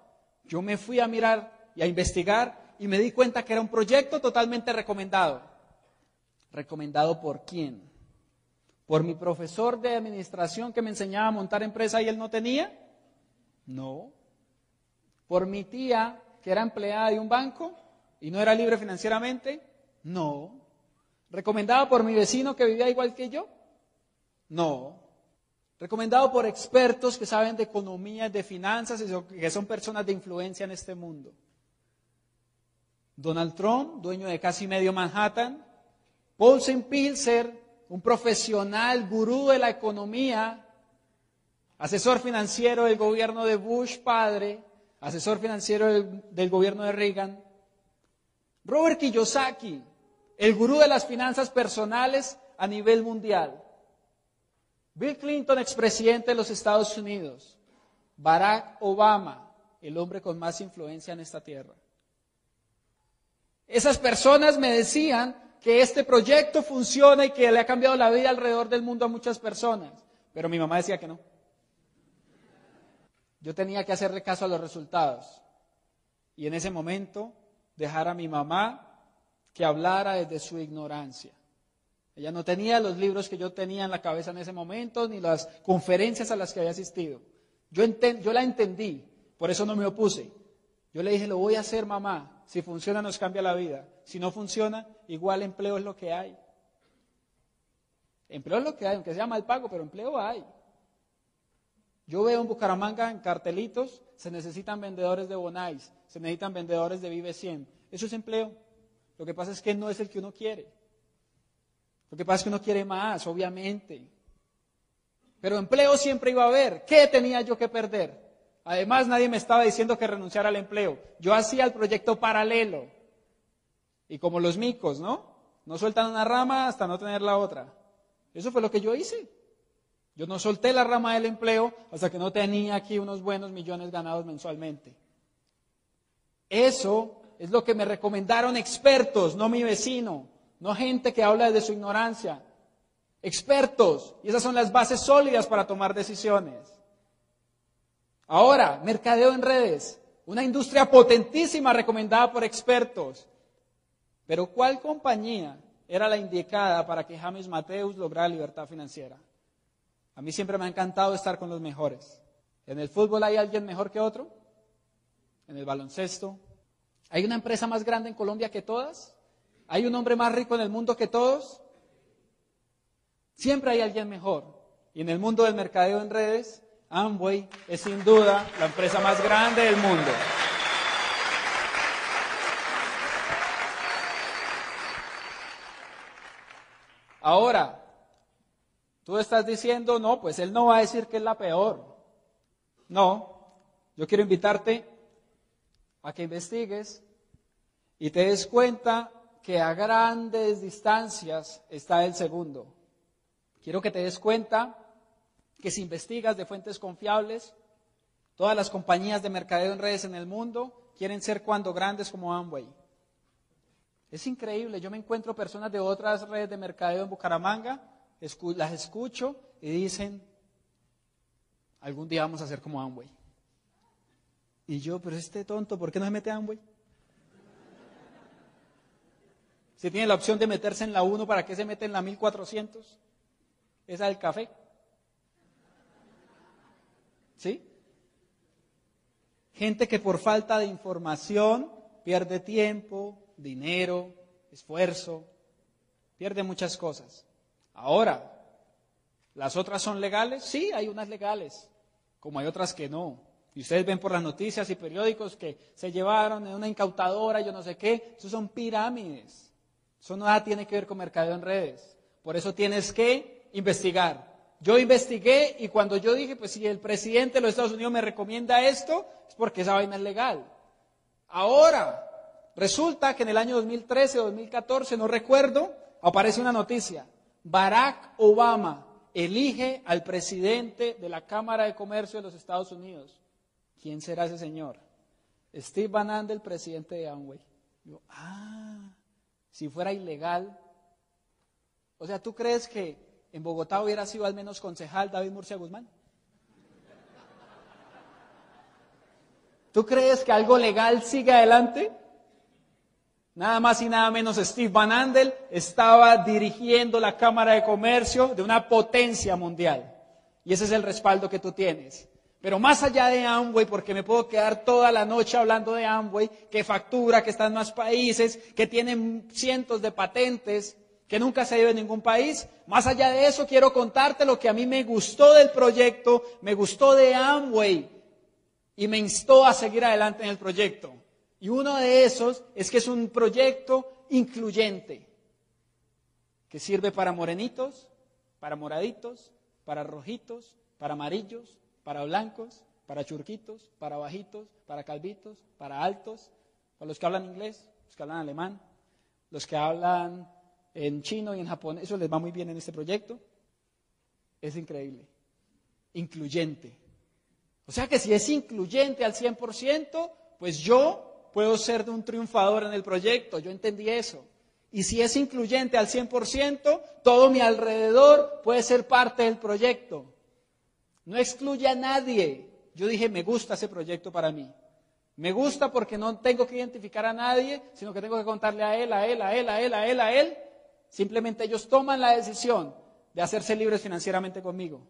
Yo me fui a mirar y a investigar y me di cuenta que era un proyecto totalmente recomendado. ¿Recomendado por quién? ¿Por mi profesor de administración que me enseñaba a montar empresa y él no tenía? No. ¿Por mi tía que era empleada de un banco y no era libre financieramente? No. ¿Recomendado por mi vecino que vivía igual que yo? No. Recomendado por expertos que saben de economía, de finanzas y que son personas de influencia en este mundo. Donald Trump, dueño de casi medio Manhattan. Paulsen Pilser, un profesional, gurú de la economía, asesor financiero del gobierno de Bush padre, asesor financiero del, del gobierno de Reagan. Robert Kiyosaki, el gurú de las finanzas personales a nivel mundial. Bill Clinton, expresidente de los Estados Unidos. Barack Obama, el hombre con más influencia en esta tierra. Esas personas me decían que este proyecto funciona y que le ha cambiado la vida alrededor del mundo a muchas personas. Pero mi mamá decía que no. Yo tenía que hacerle caso a los resultados. Y en ese momento dejar a mi mamá que hablara desde su ignorancia. Ella no tenía los libros que yo tenía en la cabeza en ese momento, ni las conferencias a las que había asistido. Yo, yo la entendí, por eso no me opuse. Yo le dije, lo voy a hacer, mamá. Si funciona, nos cambia la vida. Si no funciona, igual empleo es lo que hay. Empleo es lo que hay, aunque sea mal pago, pero empleo hay. Yo veo en Bucaramanga en cartelitos, se necesitan vendedores de Bonais, se necesitan vendedores de Vive 100. Eso es empleo. Lo que pasa es que no es el que uno quiere. Lo que pasa es que uno quiere más, obviamente. Pero empleo siempre iba a haber. ¿Qué tenía yo que perder? Además, nadie me estaba diciendo que renunciara al empleo. Yo hacía el proyecto paralelo. Y como los micos, ¿no? No sueltan una rama hasta no tener la otra. Eso fue lo que yo hice. Yo no solté la rama del empleo hasta que no tenía aquí unos buenos millones ganados mensualmente. Eso es lo que me recomendaron expertos, no mi vecino no gente que habla de su ignorancia, expertos, y esas son las bases sólidas para tomar decisiones. Ahora, mercadeo en redes, una industria potentísima recomendada por expertos. Pero ¿cuál compañía era la indicada para que James Mateus lograra libertad financiera? A mí siempre me ha encantado estar con los mejores. ¿En el fútbol hay alguien mejor que otro? ¿En el baloncesto? ¿Hay una empresa más grande en Colombia que todas? ¿Hay un hombre más rico en el mundo que todos? Siempre hay alguien mejor. Y en el mundo del mercadeo en redes Amway es sin duda la empresa más grande del mundo. Ahora, tú estás diciendo, no, pues él no va a decir que es la peor. No, yo quiero invitarte a que investigues y te des cuenta que a grandes distancias está el segundo. Quiero que te des cuenta que si investigas de fuentes confiables, todas las compañías de mercadeo en redes en el mundo quieren ser cuando grandes como Amway. Es increíble, yo me encuentro personas de otras redes de mercadeo en Bucaramanga, las escucho y dicen, algún día vamos a ser como Amway. Y yo, pero este tonto, ¿por qué no se mete Amway? Si tiene la opción de meterse en la 1, ¿para qué se mete en la 1400? Esa del café. ¿Sí? Gente que por falta de información pierde tiempo, dinero, esfuerzo, pierde muchas cosas. Ahora, ¿las otras son legales? Sí, hay unas legales, como hay otras que no. Y ustedes ven por las noticias y periódicos que se llevaron en una incautadora, yo no sé qué, eso son pirámides. Eso nada tiene que ver con mercadeo en redes. Por eso tienes que investigar. Yo investigué y cuando yo dije, pues si el presidente de los Estados Unidos me recomienda esto, es porque esa vaina es legal. Ahora, resulta que en el año 2013 o 2014, no recuerdo, aparece una noticia. Barack Obama elige al presidente de la Cámara de Comercio de los Estados Unidos. ¿Quién será ese señor? Steve Van Andel, presidente de Amway. Yo, ah, si fuera ilegal. O sea, ¿tú crees que en Bogotá hubiera sido al menos concejal David Murcia Guzmán? ¿Tú crees que algo legal sigue adelante? Nada más y nada menos Steve Van Andel estaba dirigiendo la Cámara de Comercio de una potencia mundial. Y ese es el respaldo que tú tienes. Pero más allá de Amway, porque me puedo quedar toda la noche hablando de Amway, que factura, que está en más países, que tiene cientos de patentes, que nunca se ha ido en ningún país. Más allá de eso, quiero contarte lo que a mí me gustó del proyecto, me gustó de Amway y me instó a seguir adelante en el proyecto. Y uno de esos es que es un proyecto incluyente, que sirve para morenitos, para moraditos, para rojitos, para amarillos, para blancos, para churquitos, para bajitos, para calvitos, para altos, para los que hablan inglés, los que hablan alemán, los que hablan en chino y en japonés, eso les va muy bien en este proyecto. Es increíble. Incluyente. O sea que si es incluyente al 100%, pues yo puedo ser un triunfador en el proyecto, yo entendí eso. Y si es incluyente al 100%, todo mi alrededor puede ser parte del proyecto. No excluye a nadie. Yo dije, me gusta ese proyecto para mí. Me gusta porque no tengo que identificar a nadie, sino que tengo que contarle a él, a él, a él, a él, a él, a él. Simplemente ellos toman la decisión de hacerse libres financieramente conmigo.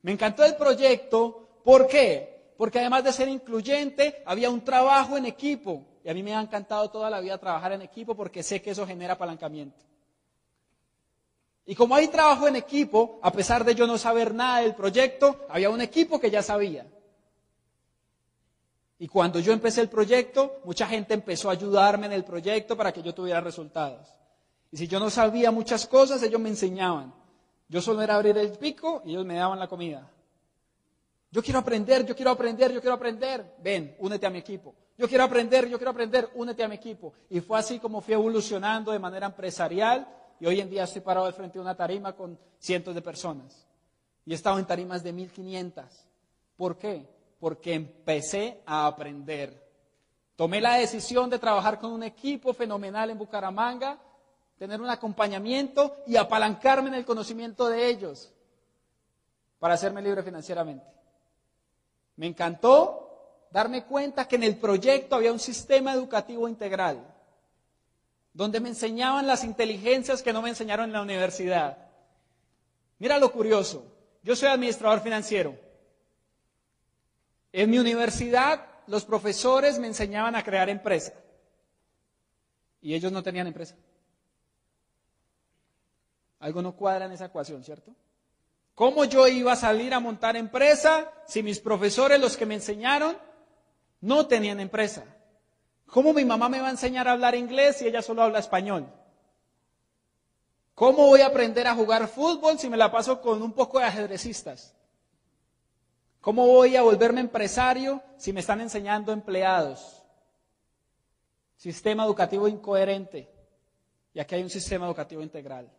Me encantó el proyecto. ¿Por qué? Porque además de ser incluyente, había un trabajo en equipo. Y a mí me ha encantado toda la vida trabajar en equipo porque sé que eso genera apalancamiento. Y como hay trabajo en equipo, a pesar de yo no saber nada del proyecto, había un equipo que ya sabía. Y cuando yo empecé el proyecto, mucha gente empezó a ayudarme en el proyecto para que yo tuviera resultados. Y si yo no sabía muchas cosas, ellos me enseñaban. Yo solo era abrir el pico y ellos me daban la comida. Yo quiero aprender, yo quiero aprender, yo quiero aprender. Ven, únete a mi equipo. Yo quiero aprender, yo quiero aprender, únete a mi equipo. Y fue así como fui evolucionando de manera empresarial hoy en día estoy parado al frente de una tarima con cientos de personas. Y he estado en tarimas de 1500. ¿Por qué? Porque empecé a aprender. Tomé la decisión de trabajar con un equipo fenomenal en Bucaramanga, tener un acompañamiento y apalancarme en el conocimiento de ellos para hacerme libre financieramente. Me encantó darme cuenta que en el proyecto había un sistema educativo integral donde me enseñaban las inteligencias que no me enseñaron en la universidad. Mira lo curioso, yo soy administrador financiero. En mi universidad los profesores me enseñaban a crear empresa y ellos no tenían empresa. Algo no cuadra en esa ecuación, ¿cierto? ¿Cómo yo iba a salir a montar empresa si mis profesores, los que me enseñaron, no tenían empresa? ¿Cómo mi mamá me va a enseñar a hablar inglés si ella solo habla español? ¿Cómo voy a aprender a jugar fútbol si me la paso con un poco de ajedrecistas? ¿Cómo voy a volverme empresario si me están enseñando empleados? Sistema educativo incoherente. Y aquí hay un sistema educativo integral.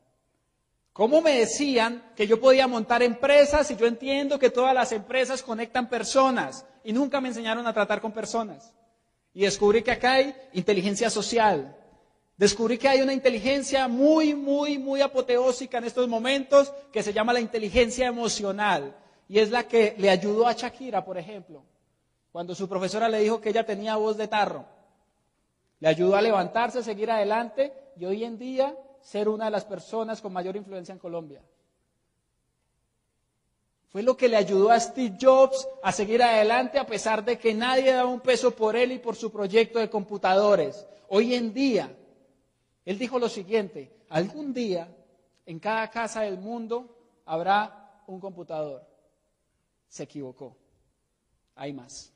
¿Cómo me decían que yo podía montar empresas y yo entiendo que todas las empresas conectan personas y nunca me enseñaron a tratar con personas? Y descubrí que acá hay inteligencia social. Descubrí que hay una inteligencia muy, muy, muy apoteósica en estos momentos que se llama la inteligencia emocional. Y es la que le ayudó a Shakira, por ejemplo, cuando su profesora le dijo que ella tenía voz de tarro. Le ayudó a levantarse, a seguir adelante y hoy en día ser una de las personas con mayor influencia en Colombia. Fue lo que le ayudó a Steve Jobs a seguir adelante a pesar de que nadie daba un peso por él y por su proyecto de computadores. Hoy en día, él dijo lo siguiente, algún día en cada casa del mundo habrá un computador. Se equivocó. Hay más.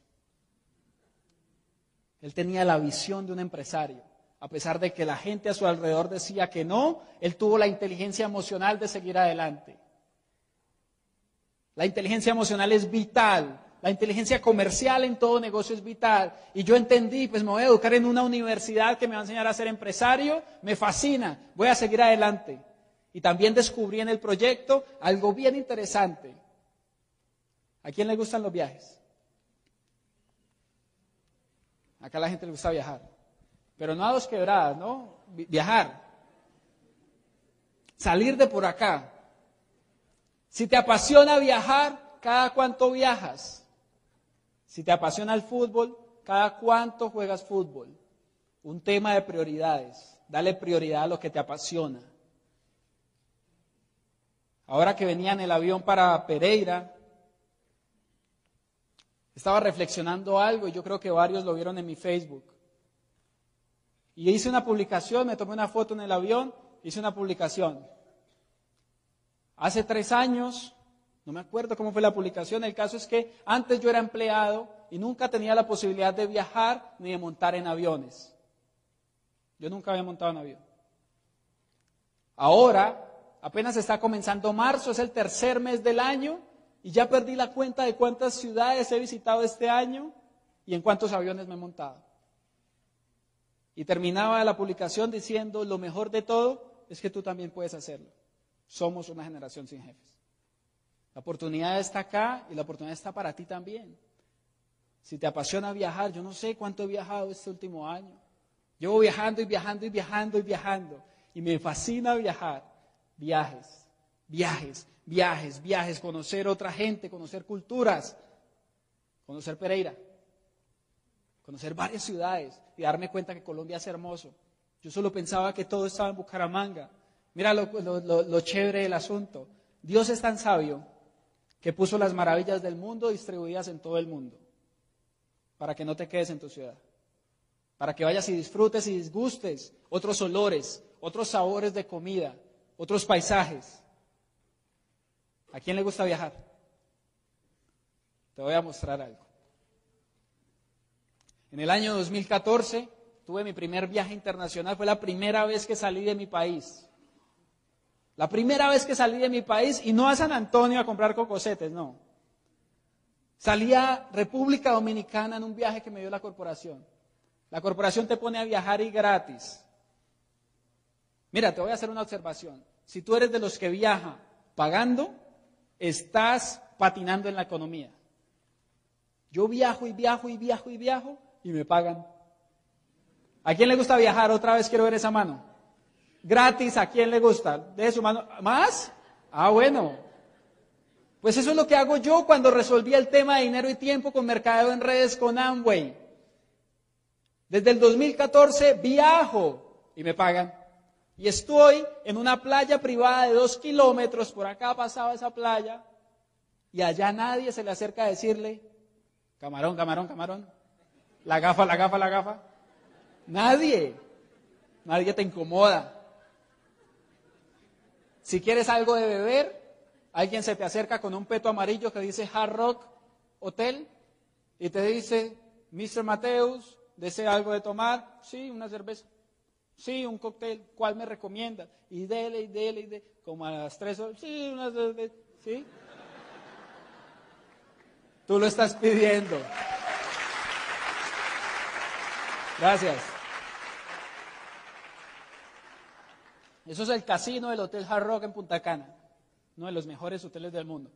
Él tenía la visión de un empresario. A pesar de que la gente a su alrededor decía que no, él tuvo la inteligencia emocional de seguir adelante. La inteligencia emocional es vital. La inteligencia comercial en todo negocio es vital. Y yo entendí, pues me voy a educar en una universidad que me va a enseñar a ser empresario. Me fascina. Voy a seguir adelante. Y también descubrí en el proyecto algo bien interesante. ¿A quién le gustan los viajes? Acá a la gente le gusta viajar. Pero no a dos quebradas, ¿no? Viajar. Salir de por acá. Si te apasiona viajar, ¿cada cuánto viajas? Si te apasiona el fútbol, ¿cada cuánto juegas fútbol? Un tema de prioridades. Dale prioridad a lo que te apasiona. Ahora que venía en el avión para Pereira, estaba reflexionando algo y yo creo que varios lo vieron en mi Facebook. Y hice una publicación, me tomé una foto en el avión, hice una publicación. Hace tres años, no me acuerdo cómo fue la publicación, el caso es que antes yo era empleado y nunca tenía la posibilidad de viajar ni de montar en aviones. Yo nunca había montado en avión. Ahora, apenas está comenzando marzo, es el tercer mes del año y ya perdí la cuenta de cuántas ciudades he visitado este año y en cuántos aviones me he montado. Y terminaba la publicación diciendo, lo mejor de todo es que tú también puedes hacerlo. Somos una generación sin jefes. La oportunidad está acá y la oportunidad está para ti también. Si te apasiona viajar, yo no sé cuánto he viajado este último año. Llevo viajando y viajando y viajando y viajando. Y me fascina viajar. Viajes, viajes, viajes, viajes, conocer otra gente, conocer culturas, conocer Pereira, conocer varias ciudades y darme cuenta que Colombia es hermoso. Yo solo pensaba que todo estaba en Bucaramanga. Mira lo, chévere del asunto. Dios es tan sabio que puso las maravillas del mundo distribuidas en todo el mundo, para que no te quedes en tu ciudad, para que vayas y disfrutes y disgustes otros olores, otros sabores de comida, otros paisajes. ¿A quién le gusta viajar? Te voy a mostrar algo. En el año 2014 tuve mi primer viaje internacional, fue la primera vez que salí de mi país. La primera vez que salí de mi país, y no a San Antonio a comprar cocosetes, no. Salí a República Dominicana en un viaje que me dio la corporación. La corporación te pone a viajar y gratis. Mira, te voy a hacer una observación. Si tú eres de los que viaja pagando, estás patinando en la economía. Yo viajo y viajo y viajo y viajo y me pagan. ¿A quién le gusta viajar? Otra vez quiero ver esa mano. Gratis, ¿a quién le gusta? Deje su mano. ¿Más? Ah, bueno. Pues eso es lo que hago yo cuando resolví el tema de dinero y tiempo con mercadeo en redes con Amway. Desde el 2014 viajo y me pagan. Y estoy en una playa privada de dos kilómetros, por acá pasaba esa playa, y allá nadie se le acerca a decirle, camarón, camarón, camarón, la gafa, la gafa, la gafa. Nadie, nadie te incomoda. Si quieres algo de beber, alguien se te acerca con un peto amarillo que dice Hard Rock Hotel y te dice, Mr. Mateus, ¿desea algo de tomar? Sí, una cerveza. Sí, un cóctel. ¿Cuál me recomienda? Y dele, y dele, y dele. Como a las tres horas. Sí, una cerveza. ¿Sí? Tú lo estás pidiendo. Gracias. Eso es el casino del Hotel Hard Rock en Punta Cana, uno de los mejores hoteles del mundo.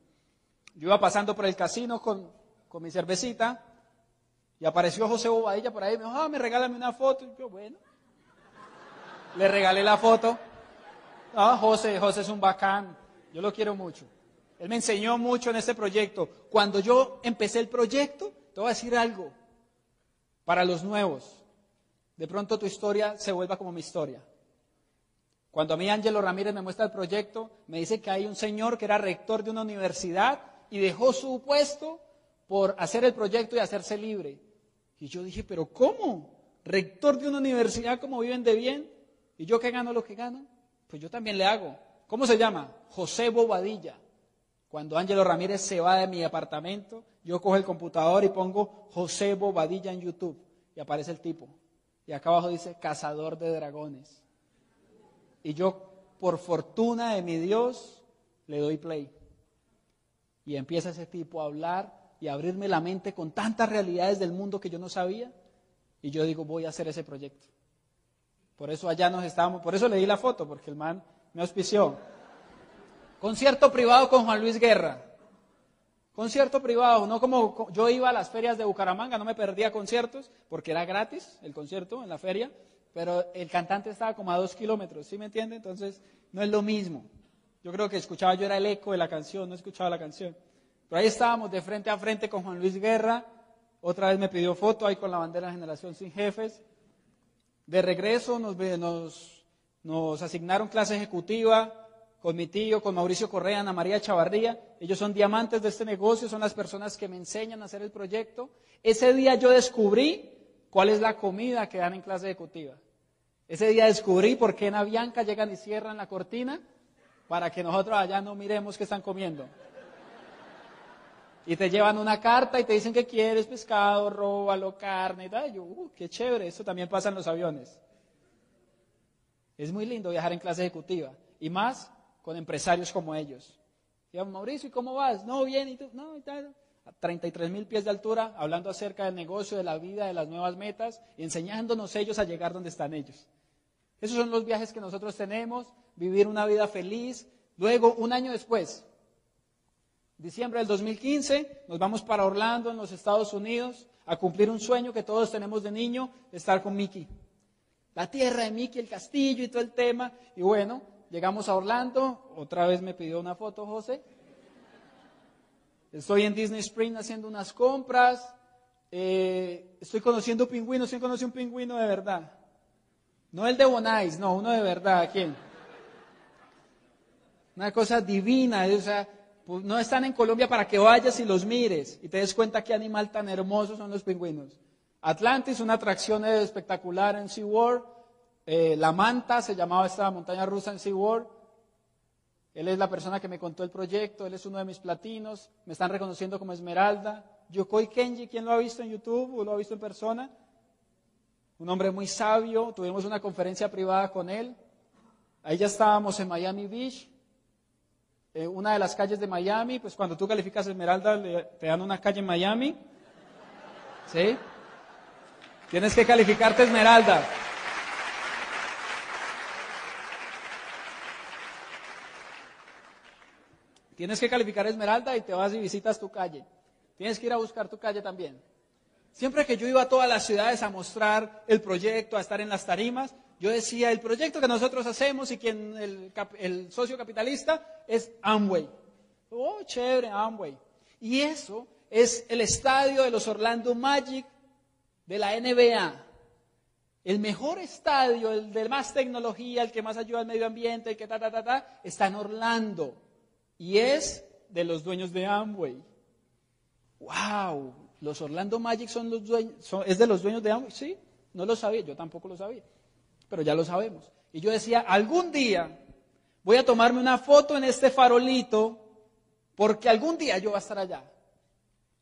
Yo iba pasando por el casino con, con mi cervecita y apareció José Bobadilla por ahí. Me dijo, ah, me regálame una foto. Y yo, bueno, le regalé la foto. Ah, José, José es un bacán. Yo lo quiero mucho. Él me enseñó mucho en este proyecto. Cuando yo empecé el proyecto, te voy a decir algo para los nuevos. De pronto tu historia se vuelva como mi historia. Cuando a mí Ángelo Ramírez me muestra el proyecto, me dice que hay un señor que era rector de una universidad y dejó su puesto por hacer el proyecto y hacerse libre. Y yo dije, pero ¿cómo? Rector de una universidad, ¿cómo viven de bien? ¿Y yo qué gano lo que gano? Pues yo también le hago. ¿Cómo se llama? José Bobadilla. Cuando Ángelo Ramírez se va de mi apartamento, yo cojo el computador y pongo José Bobadilla en YouTube y aparece el tipo. Y acá abajo dice cazador de dragones. Y yo, por fortuna de mi Dios, le doy play. Y empieza ese tipo a hablar y a abrirme la mente con tantas realidades del mundo que yo no sabía. Y yo digo, voy a hacer ese proyecto. Por eso allá nos estábamos, por eso le di la foto, porque el man me auspició. Concierto privado con Juan Luis Guerra. Concierto privado, no como yo iba a las ferias de Bucaramanga, no me perdía conciertos, porque era gratis el concierto en la feria, pero el cantante estaba como a dos kilómetros, ¿sí me entiende? Entonces no es lo mismo. Yo creo que escuchaba yo era el eco de la canción, no escuchaba la canción. Pero ahí estábamos de frente a frente con Juan Luis Guerra, otra vez me pidió foto ahí con la bandera Generación Sin Jefes. De regreso nos, nos, nos asignaron clase ejecutiva, con mi tío, con Mauricio Correa, Ana María Chavarría. Ellos son diamantes de este negocio, son las personas que me enseñan a hacer el proyecto. Ese día yo descubrí cuál es la comida que dan en clase ejecutiva. Ese día descubrí por qué en Avianca llegan y cierran la cortina para que nosotros allá no miremos qué están comiendo. Y te llevan una carta y te dicen que quieres pescado, róbalo, carne y tal. yo, uh, qué chévere, eso también pasa en los aviones. Es muy lindo viajar en clase ejecutiva. Y más con empresarios como ellos. Digamos, Mauricio, ¿y cómo vas? No, bien, ¿y tú? No, y tal. A 33 mil pies de altura, hablando acerca del negocio, de la vida, de las nuevas metas, y enseñándonos ellos a llegar donde están ellos. Esos son los viajes que nosotros tenemos, vivir una vida feliz. Luego, un año después, diciembre del 2015, nos vamos para Orlando, en los Estados Unidos, a cumplir un sueño que todos tenemos de niño, estar con Mickey. La tierra de Mickey, el castillo y todo el tema. Y bueno, Llegamos a Orlando, otra vez me pidió una foto José. Estoy en Disney Spring haciendo unas compras. Eh, estoy conociendo pingüinos. ¿Quién conoce un pingüino de verdad? No el de Bonais, no, uno de verdad. ¿Quién? Una cosa divina. O sea, pues, no están en Colombia para que vayas y los mires y te des cuenta qué animal tan hermoso son los pingüinos. Atlantis, una atracción espectacular en SeaWorld. Eh, la Manta se llamaba esta montaña rusa en SeaWorld. Él es la persona que me contó el proyecto, él es uno de mis platinos, me están reconociendo como Esmeralda. Yokoi Kenji, ¿quién lo ha visto en YouTube o lo ha visto en persona? Un hombre muy sabio, tuvimos una conferencia privada con él. Ahí ya estábamos en Miami Beach, eh, una de las calles de Miami, pues cuando tú calificas Esmeralda te dan una calle en Miami. ¿Sí? Tienes que calificarte Esmeralda. Tienes que calificar Esmeralda y te vas y visitas tu calle. Tienes que ir a buscar tu calle también. Siempre que yo iba a todas las ciudades a mostrar el proyecto, a estar en las tarimas, yo decía, el proyecto que nosotros hacemos y quien el, socio capitalista es Amway. Oh, chévere, Amway. Y eso es el estadio de los Orlando Magic de la NBA. El mejor estadio, el de más tecnología, el que más ayuda al medio ambiente, el que ta, ta, ta, ta, está en Orlando y es de los dueños de Amway. ¡Wow! ¿Los Orlando Magic son los dueños, es de los dueños de Amway? Sí, no lo sabía, yo tampoco lo sabía, pero ya lo sabemos. Y yo decía, algún día voy a tomarme una foto en este farolito porque algún día yo voy a estar allá.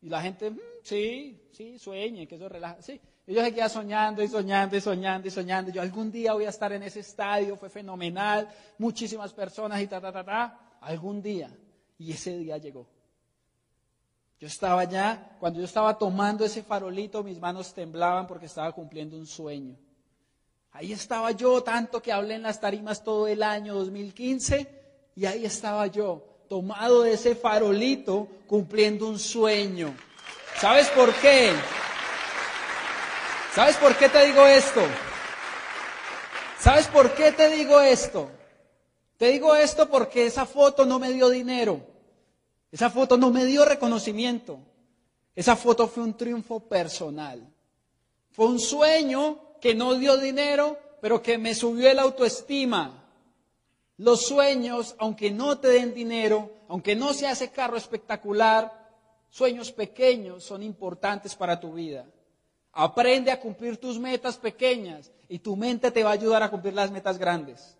Y la gente, "Mm, sí, sí, sueñe, que eso relaja. Sí. Y yo seguía soñando y soñando y soñando y soñando. Yo algún día voy a estar en ese estadio, fue fenomenal, muchísimas personas y ta, ta, ta, ta. Algún día. Y ese día llegó. Yo estaba allá, cuando yo estaba tomando ese farolito, mis manos temblaban porque estaba cumpliendo un sueño. Ahí estaba yo, tanto que hablé en las tarimas todo el año 2015, y ahí estaba yo, tomado de ese farolito, cumpliendo un sueño. ¿Sabes por qué? ¿Sabes por qué te digo esto? ¿Sabes por qué te digo esto? Te digo esto porque esa foto no me dio dinero. Esa foto no me dio reconocimiento. Esa foto fue un triunfo personal. Fue un sueño que no dio dinero, pero que me subió la autoestima. Los sueños, aunque no te den dinero, aunque no sea ese carro espectacular, sueños pequeños son importantes para tu vida. Aprende a cumplir tus metas pequeñas y tu mente te va a ayudar a cumplir las metas grandes.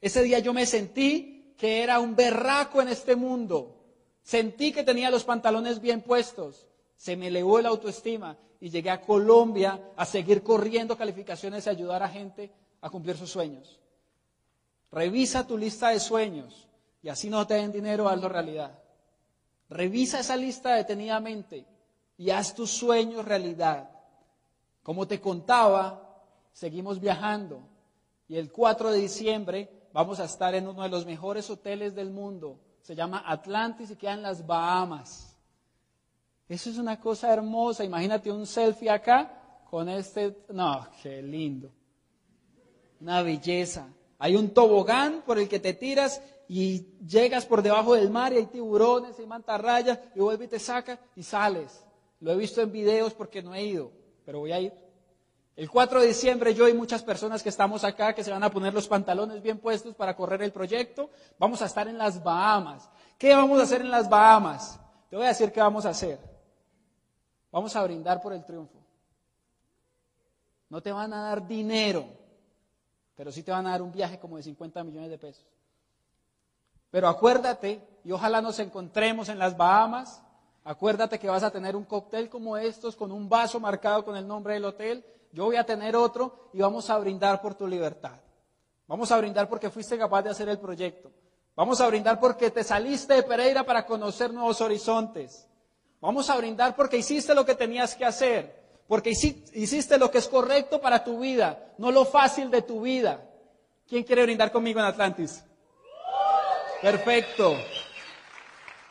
Ese día yo me sentí que era un berraco en este mundo. Sentí que tenía los pantalones bien puestos. Se me elevó la autoestima y llegué a Colombia a seguir corriendo calificaciones y ayudar a gente a cumplir sus sueños. Revisa tu lista de sueños y así no te den dinero, hazlo realidad. Revisa esa lista detenidamente y haz tus sueños realidad. Como te contaba, seguimos viajando y el 4 de diciembre vamos a estar en uno de los mejores hoteles del mundo. Se llama Atlantis y queda en las Bahamas. Eso es una cosa hermosa. Imagínate un selfie acá con este. No, qué lindo. Una belleza. Hay un tobogán por el que te tiras y llegas por debajo del mar y hay tiburones y mantarrayas y vuelve y te saca y sales. Lo he visto en videos porque no he ido, pero voy a ir. El 4 de diciembre yo y muchas personas que estamos acá, que se van a poner los pantalones bien puestos para correr el proyecto, vamos a estar en las Bahamas. ¿Qué vamos a hacer en las Bahamas? Te voy a decir qué vamos a hacer. Vamos a brindar por el triunfo. No te van a dar dinero, pero sí te van a dar un viaje como de 50 millones de pesos. Pero acuérdate, y ojalá nos encontremos en las Bahamas, acuérdate que vas a tener un cóctel como estos, con un vaso marcado con el nombre del hotel, yo voy a tener otro y vamos a brindar por tu libertad. Vamos a brindar porque fuiste capaz de hacer el proyecto. Vamos a brindar porque te saliste de Pereira para conocer nuevos horizontes. Vamos a brindar porque hiciste lo que tenías que hacer, porque hiciste lo que es correcto para tu vida, no lo fácil de tu vida. ¿Quién quiere brindar conmigo en Atlantis? Perfecto.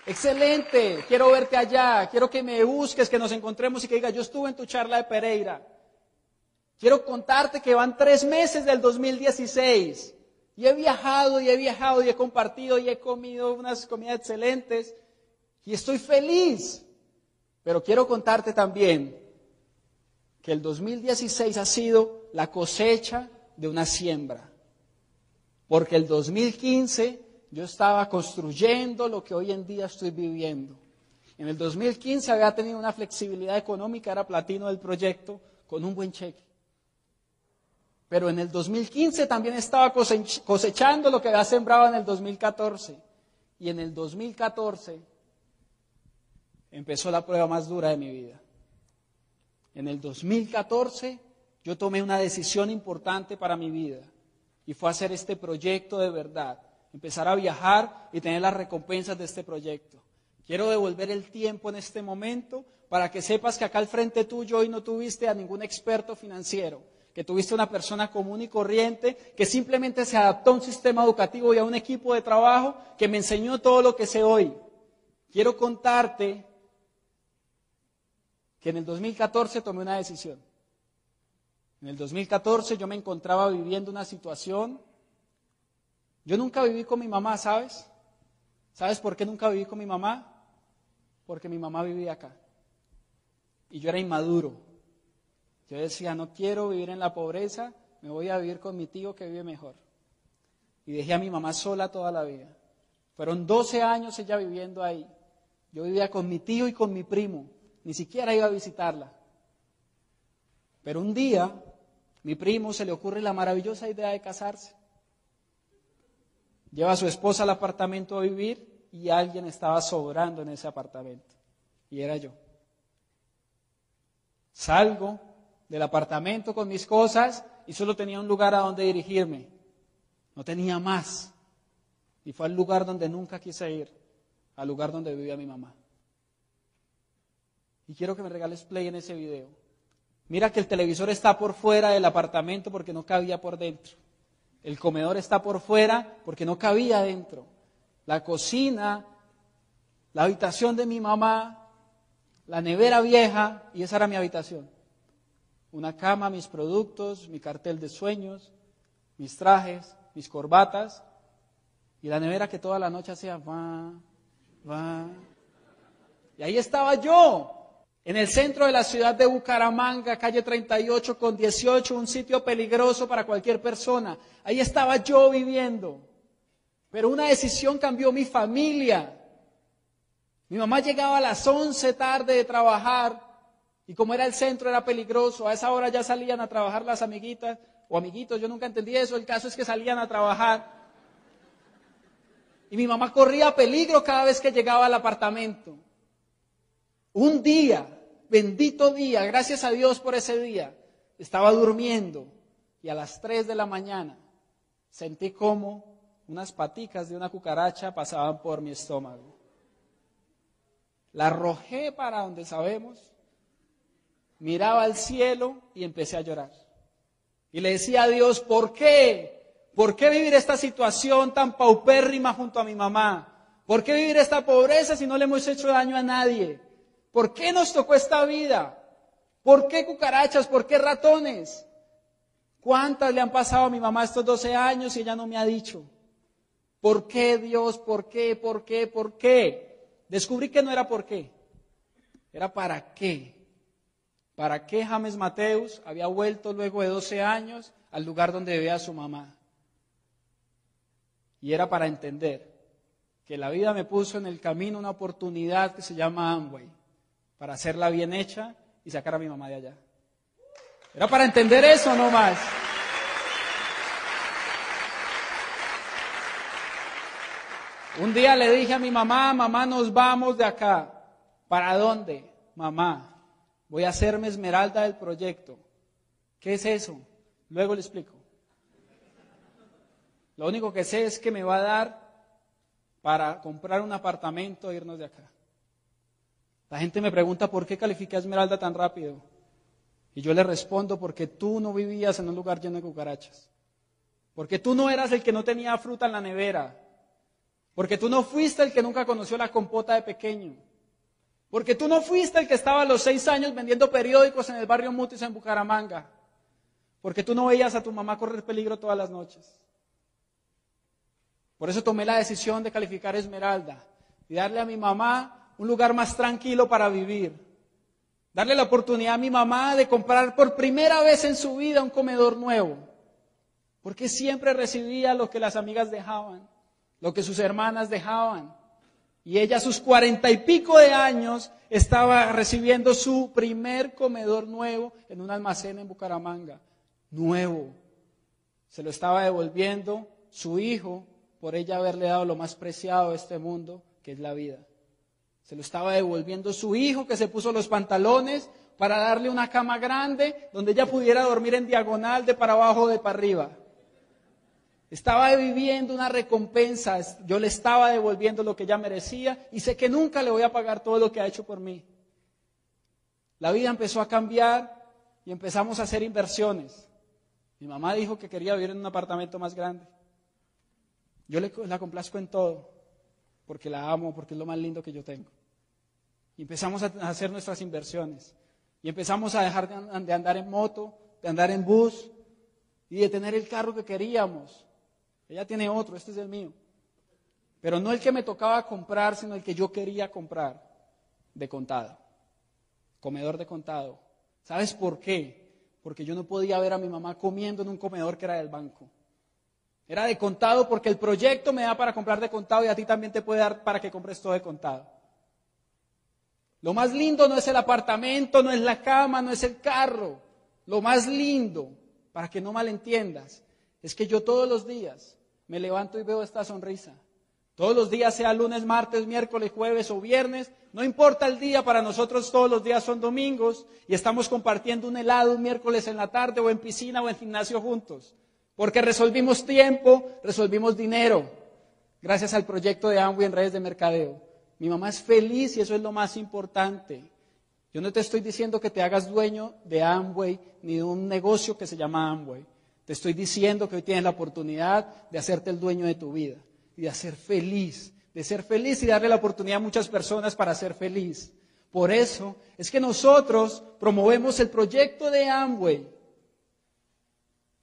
Excelente. Quiero verte allá. Quiero que me busques, que nos encontremos y que digas, yo estuve en tu charla de Pereira. Quiero contarte que van tres meses del 2016 y he viajado y he viajado y he compartido y he comido unas comidas excelentes y estoy feliz. Pero quiero contarte también que el 2016 ha sido la cosecha de una siembra. Porque el 2015 yo estaba construyendo lo que hoy en día estoy viviendo. En el 2015 había tenido una flexibilidad económica, era platino del proyecto, con un buen cheque. Pero en el 2015 también estaba cosechando lo que había sembrado en el 2014. Y en el 2014 empezó la prueba más dura de mi vida. En el 2014 yo tomé una decisión importante para mi vida y fue hacer este proyecto de verdad, empezar a viajar y tener las recompensas de este proyecto. Quiero devolver el tiempo en este momento para que sepas que acá al frente tuyo hoy no tuviste a ningún experto financiero, que tuviste una persona común y corriente que simplemente se adaptó a un sistema educativo y a un equipo de trabajo que me enseñó todo lo que sé hoy. Quiero contarte que en el 2014 tomé una decisión. En el 2014 yo me encontraba viviendo una situación. Yo nunca viví con mi mamá, ¿sabes? ¿Sabes por qué nunca viví con mi mamá? Porque mi mamá vivía acá. Y yo era inmaduro. Yo decía, no quiero vivir en la pobreza, me voy a vivir con mi tío que vive mejor. Y dejé a mi mamá sola toda la vida. Fueron 12 años ella viviendo ahí. Yo vivía con mi tío y con mi primo. Ni siquiera iba a visitarla. Pero un día, mi primo se le ocurre la maravillosa idea de casarse. Lleva a su esposa al apartamento a vivir y alguien estaba sobrando en ese apartamento. Y era yo. Salgo del apartamento con mis cosas y solo tenía un lugar a donde dirigirme. No tenía más. Y fue al lugar donde nunca quise ir, al lugar donde vivía mi mamá. Y quiero que me regales play en ese video. Mira que el televisor está por fuera del apartamento porque no cabía por dentro. El comedor está por fuera porque no cabía dentro. La cocina, la habitación de mi mamá, la nevera vieja, y esa era mi habitación. Una cama, mis productos, mi cartel de sueños, mis trajes, mis corbatas, y la nevera que toda la noche hacía va, va. Y ahí estaba yo, en el centro de la ciudad de Bucaramanga, calle 38 con 18, un sitio peligroso para cualquier persona. Ahí estaba yo viviendo. Pero una decisión cambió mi familia. Mi mamá llegaba a las 11 tarde de trabajar y como era el centro era peligroso. A esa hora ya salían a trabajar las amiguitas o amiguitos, yo nunca entendí eso. El caso es que salían a trabajar. Y mi mamá corría peligro cada vez que llegaba al apartamento. Un día, bendito día, gracias a Dios por ese día, estaba durmiendo y a las 3 de la mañana sentí como unas paticas de una cucaracha pasaban por mi estómago. La arrojé para donde sabemos, miraba al cielo y empecé a llorar. Y le decía a Dios, ¿por qué? ¿Por qué vivir esta situación tan paupérrima junto a mi mamá? ¿Por qué vivir esta pobreza si no le hemos hecho daño a nadie? ¿Por qué nos tocó esta vida? ¿Por qué cucarachas? ¿Por qué ratones? ¿Cuántas le han pasado a mi mamá estos 12 años y ella no me ha dicho? ¿Por qué Dios? ¿Por qué? ¿Por qué? ¿Por qué? Descubrí que no era por qué. Era para qué. ¿Para qué James Mateus había vuelto luego de 12 años al lugar donde vivía su mamá? Y era para entender que la vida me puso en el camino una oportunidad que se llama Amway para hacerla bien hecha y sacar a mi mamá de allá. Era para entender eso no más. Un día le dije a mi mamá, mamá, nos vamos de acá. ¿Para dónde? Mamá, voy a hacerme esmeralda del proyecto. ¿Qué es eso? Luego le explico. Lo único que sé es que me va a dar para comprar un apartamento e irnos de acá. La gente me pregunta por qué califiqué a Esmeralda tan rápido. Y yo le respondo porque tú no vivías en un lugar lleno de cucarachas. Porque tú no eras el que no tenía fruta en la nevera. Porque tú no fuiste el que nunca conoció la compota de pequeño. Porque tú no fuiste el que estaba a los seis años vendiendo periódicos en el barrio Mutis en Bucaramanga. Porque tú no veías a tu mamá correr peligro todas las noches. Por eso tomé la decisión de calificar Esmeralda y darle a mi mamá un lugar más tranquilo para vivir. Darle la oportunidad a mi mamá de comprar por primera vez en su vida un comedor nuevo. Porque siempre recibía lo que las amigas dejaban, lo que sus hermanas dejaban. Y ella a sus cuarenta y pico de años estaba recibiendo su primer comedor nuevo en un almacén en Bucaramanga. Nuevo. Se lo estaba devolviendo su hijo por ella haberle dado lo más preciado de este mundo, que es la vida. Se lo estaba devolviendo su hijo que se puso los pantalones para darle una cama grande donde ella pudiera dormir en diagonal de para abajo o de para arriba. Estaba viviendo una recompensa, yo le estaba devolviendo lo que ella merecía y sé que nunca le voy a pagar todo lo que ha hecho por mí. La vida empezó a cambiar y empezamos a hacer inversiones. Mi mamá dijo que quería vivir en un apartamento más grande. Yo le, la complazco en todo porque la amo, porque es lo más lindo que yo tengo. Y empezamos a hacer nuestras inversiones. Y empezamos a dejar de andar en moto, de andar en bus y de tener el carro que queríamos. Ella tiene otro, este es el mío. Pero no el que me tocaba comprar, sino el que yo quería comprar de contado. Comedor de contado. ¿Sabes por qué? Porque yo no podía ver a mi mamá comiendo en un comedor que era del banco. Era de contado porque el proyecto me da para comprar de contado y a ti también te puede dar para que compres todo de contado. Lo más lindo no es el apartamento, no es la cama, no es el carro. Lo más lindo, para que no malentiendas, es que yo todos los días me levanto y veo esta sonrisa. Todos los días, sea lunes, martes, miércoles, jueves o viernes, no importa el día, para nosotros todos los días son domingos y estamos compartiendo un helado un miércoles en la tarde o en piscina o en gimnasio juntos. Porque resolvimos tiempo, resolvimos dinero, gracias al proyecto de Amway en redes de mercadeo. Mi mamá es feliz y eso es lo más importante. Yo no te estoy diciendo que te hagas dueño de Amway ni de un negocio que se llama Amway. Te estoy diciendo que hoy tienes la oportunidad de hacerte el dueño de tu vida y de ser feliz, de ser feliz y darle la oportunidad a muchas personas para ser feliz. Por eso es que nosotros promovemos el proyecto de Amway.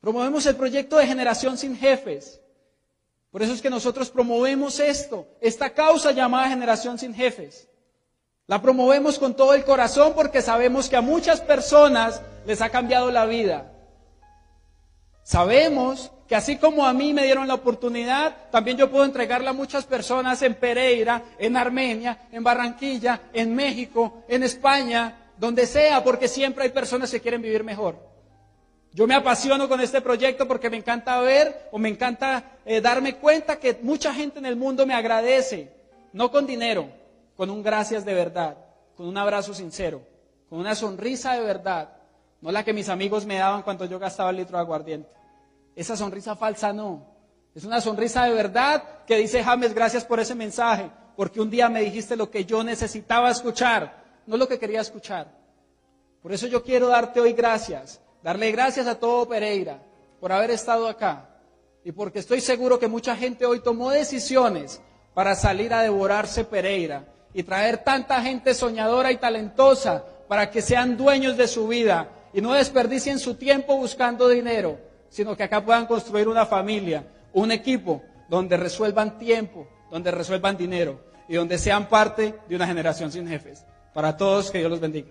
Promovemos el proyecto de generación sin jefes. Por eso es que nosotros promovemos esto, esta causa llamada generación sin jefes. La promovemos con todo el corazón porque sabemos que a muchas personas les ha cambiado la vida. Sabemos que así como a mí me dieron la oportunidad, también yo puedo entregarla a muchas personas en Pereira, en Armenia, en Barranquilla, en México, en España, donde sea, porque siempre hay personas que quieren vivir mejor. Yo me apasiono con este proyecto porque me encanta ver o me encanta eh, darme cuenta que mucha gente en el mundo me agradece, no con dinero, con un gracias de verdad, con un abrazo sincero, con una sonrisa de verdad, no la que mis amigos me daban cuando yo gastaba el litro de aguardiente. Esa sonrisa falsa no. Es una sonrisa de verdad que dice James, gracias por ese mensaje, porque un día me dijiste lo que yo necesitaba escuchar, no lo que quería escuchar. Por eso yo quiero darte hoy gracias, darle gracias a todo Pereira por haber estado acá y porque estoy seguro que mucha gente hoy tomó decisiones para salir a devorarse Pereira y traer tanta gente soñadora y talentosa para que sean dueños de su vida y no desperdicien su tiempo buscando dinero, sino que acá puedan construir una familia, un equipo donde resuelvan tiempo, donde resuelvan dinero y donde sean parte de una generación sin jefes. Para todos, que Dios los bendiga.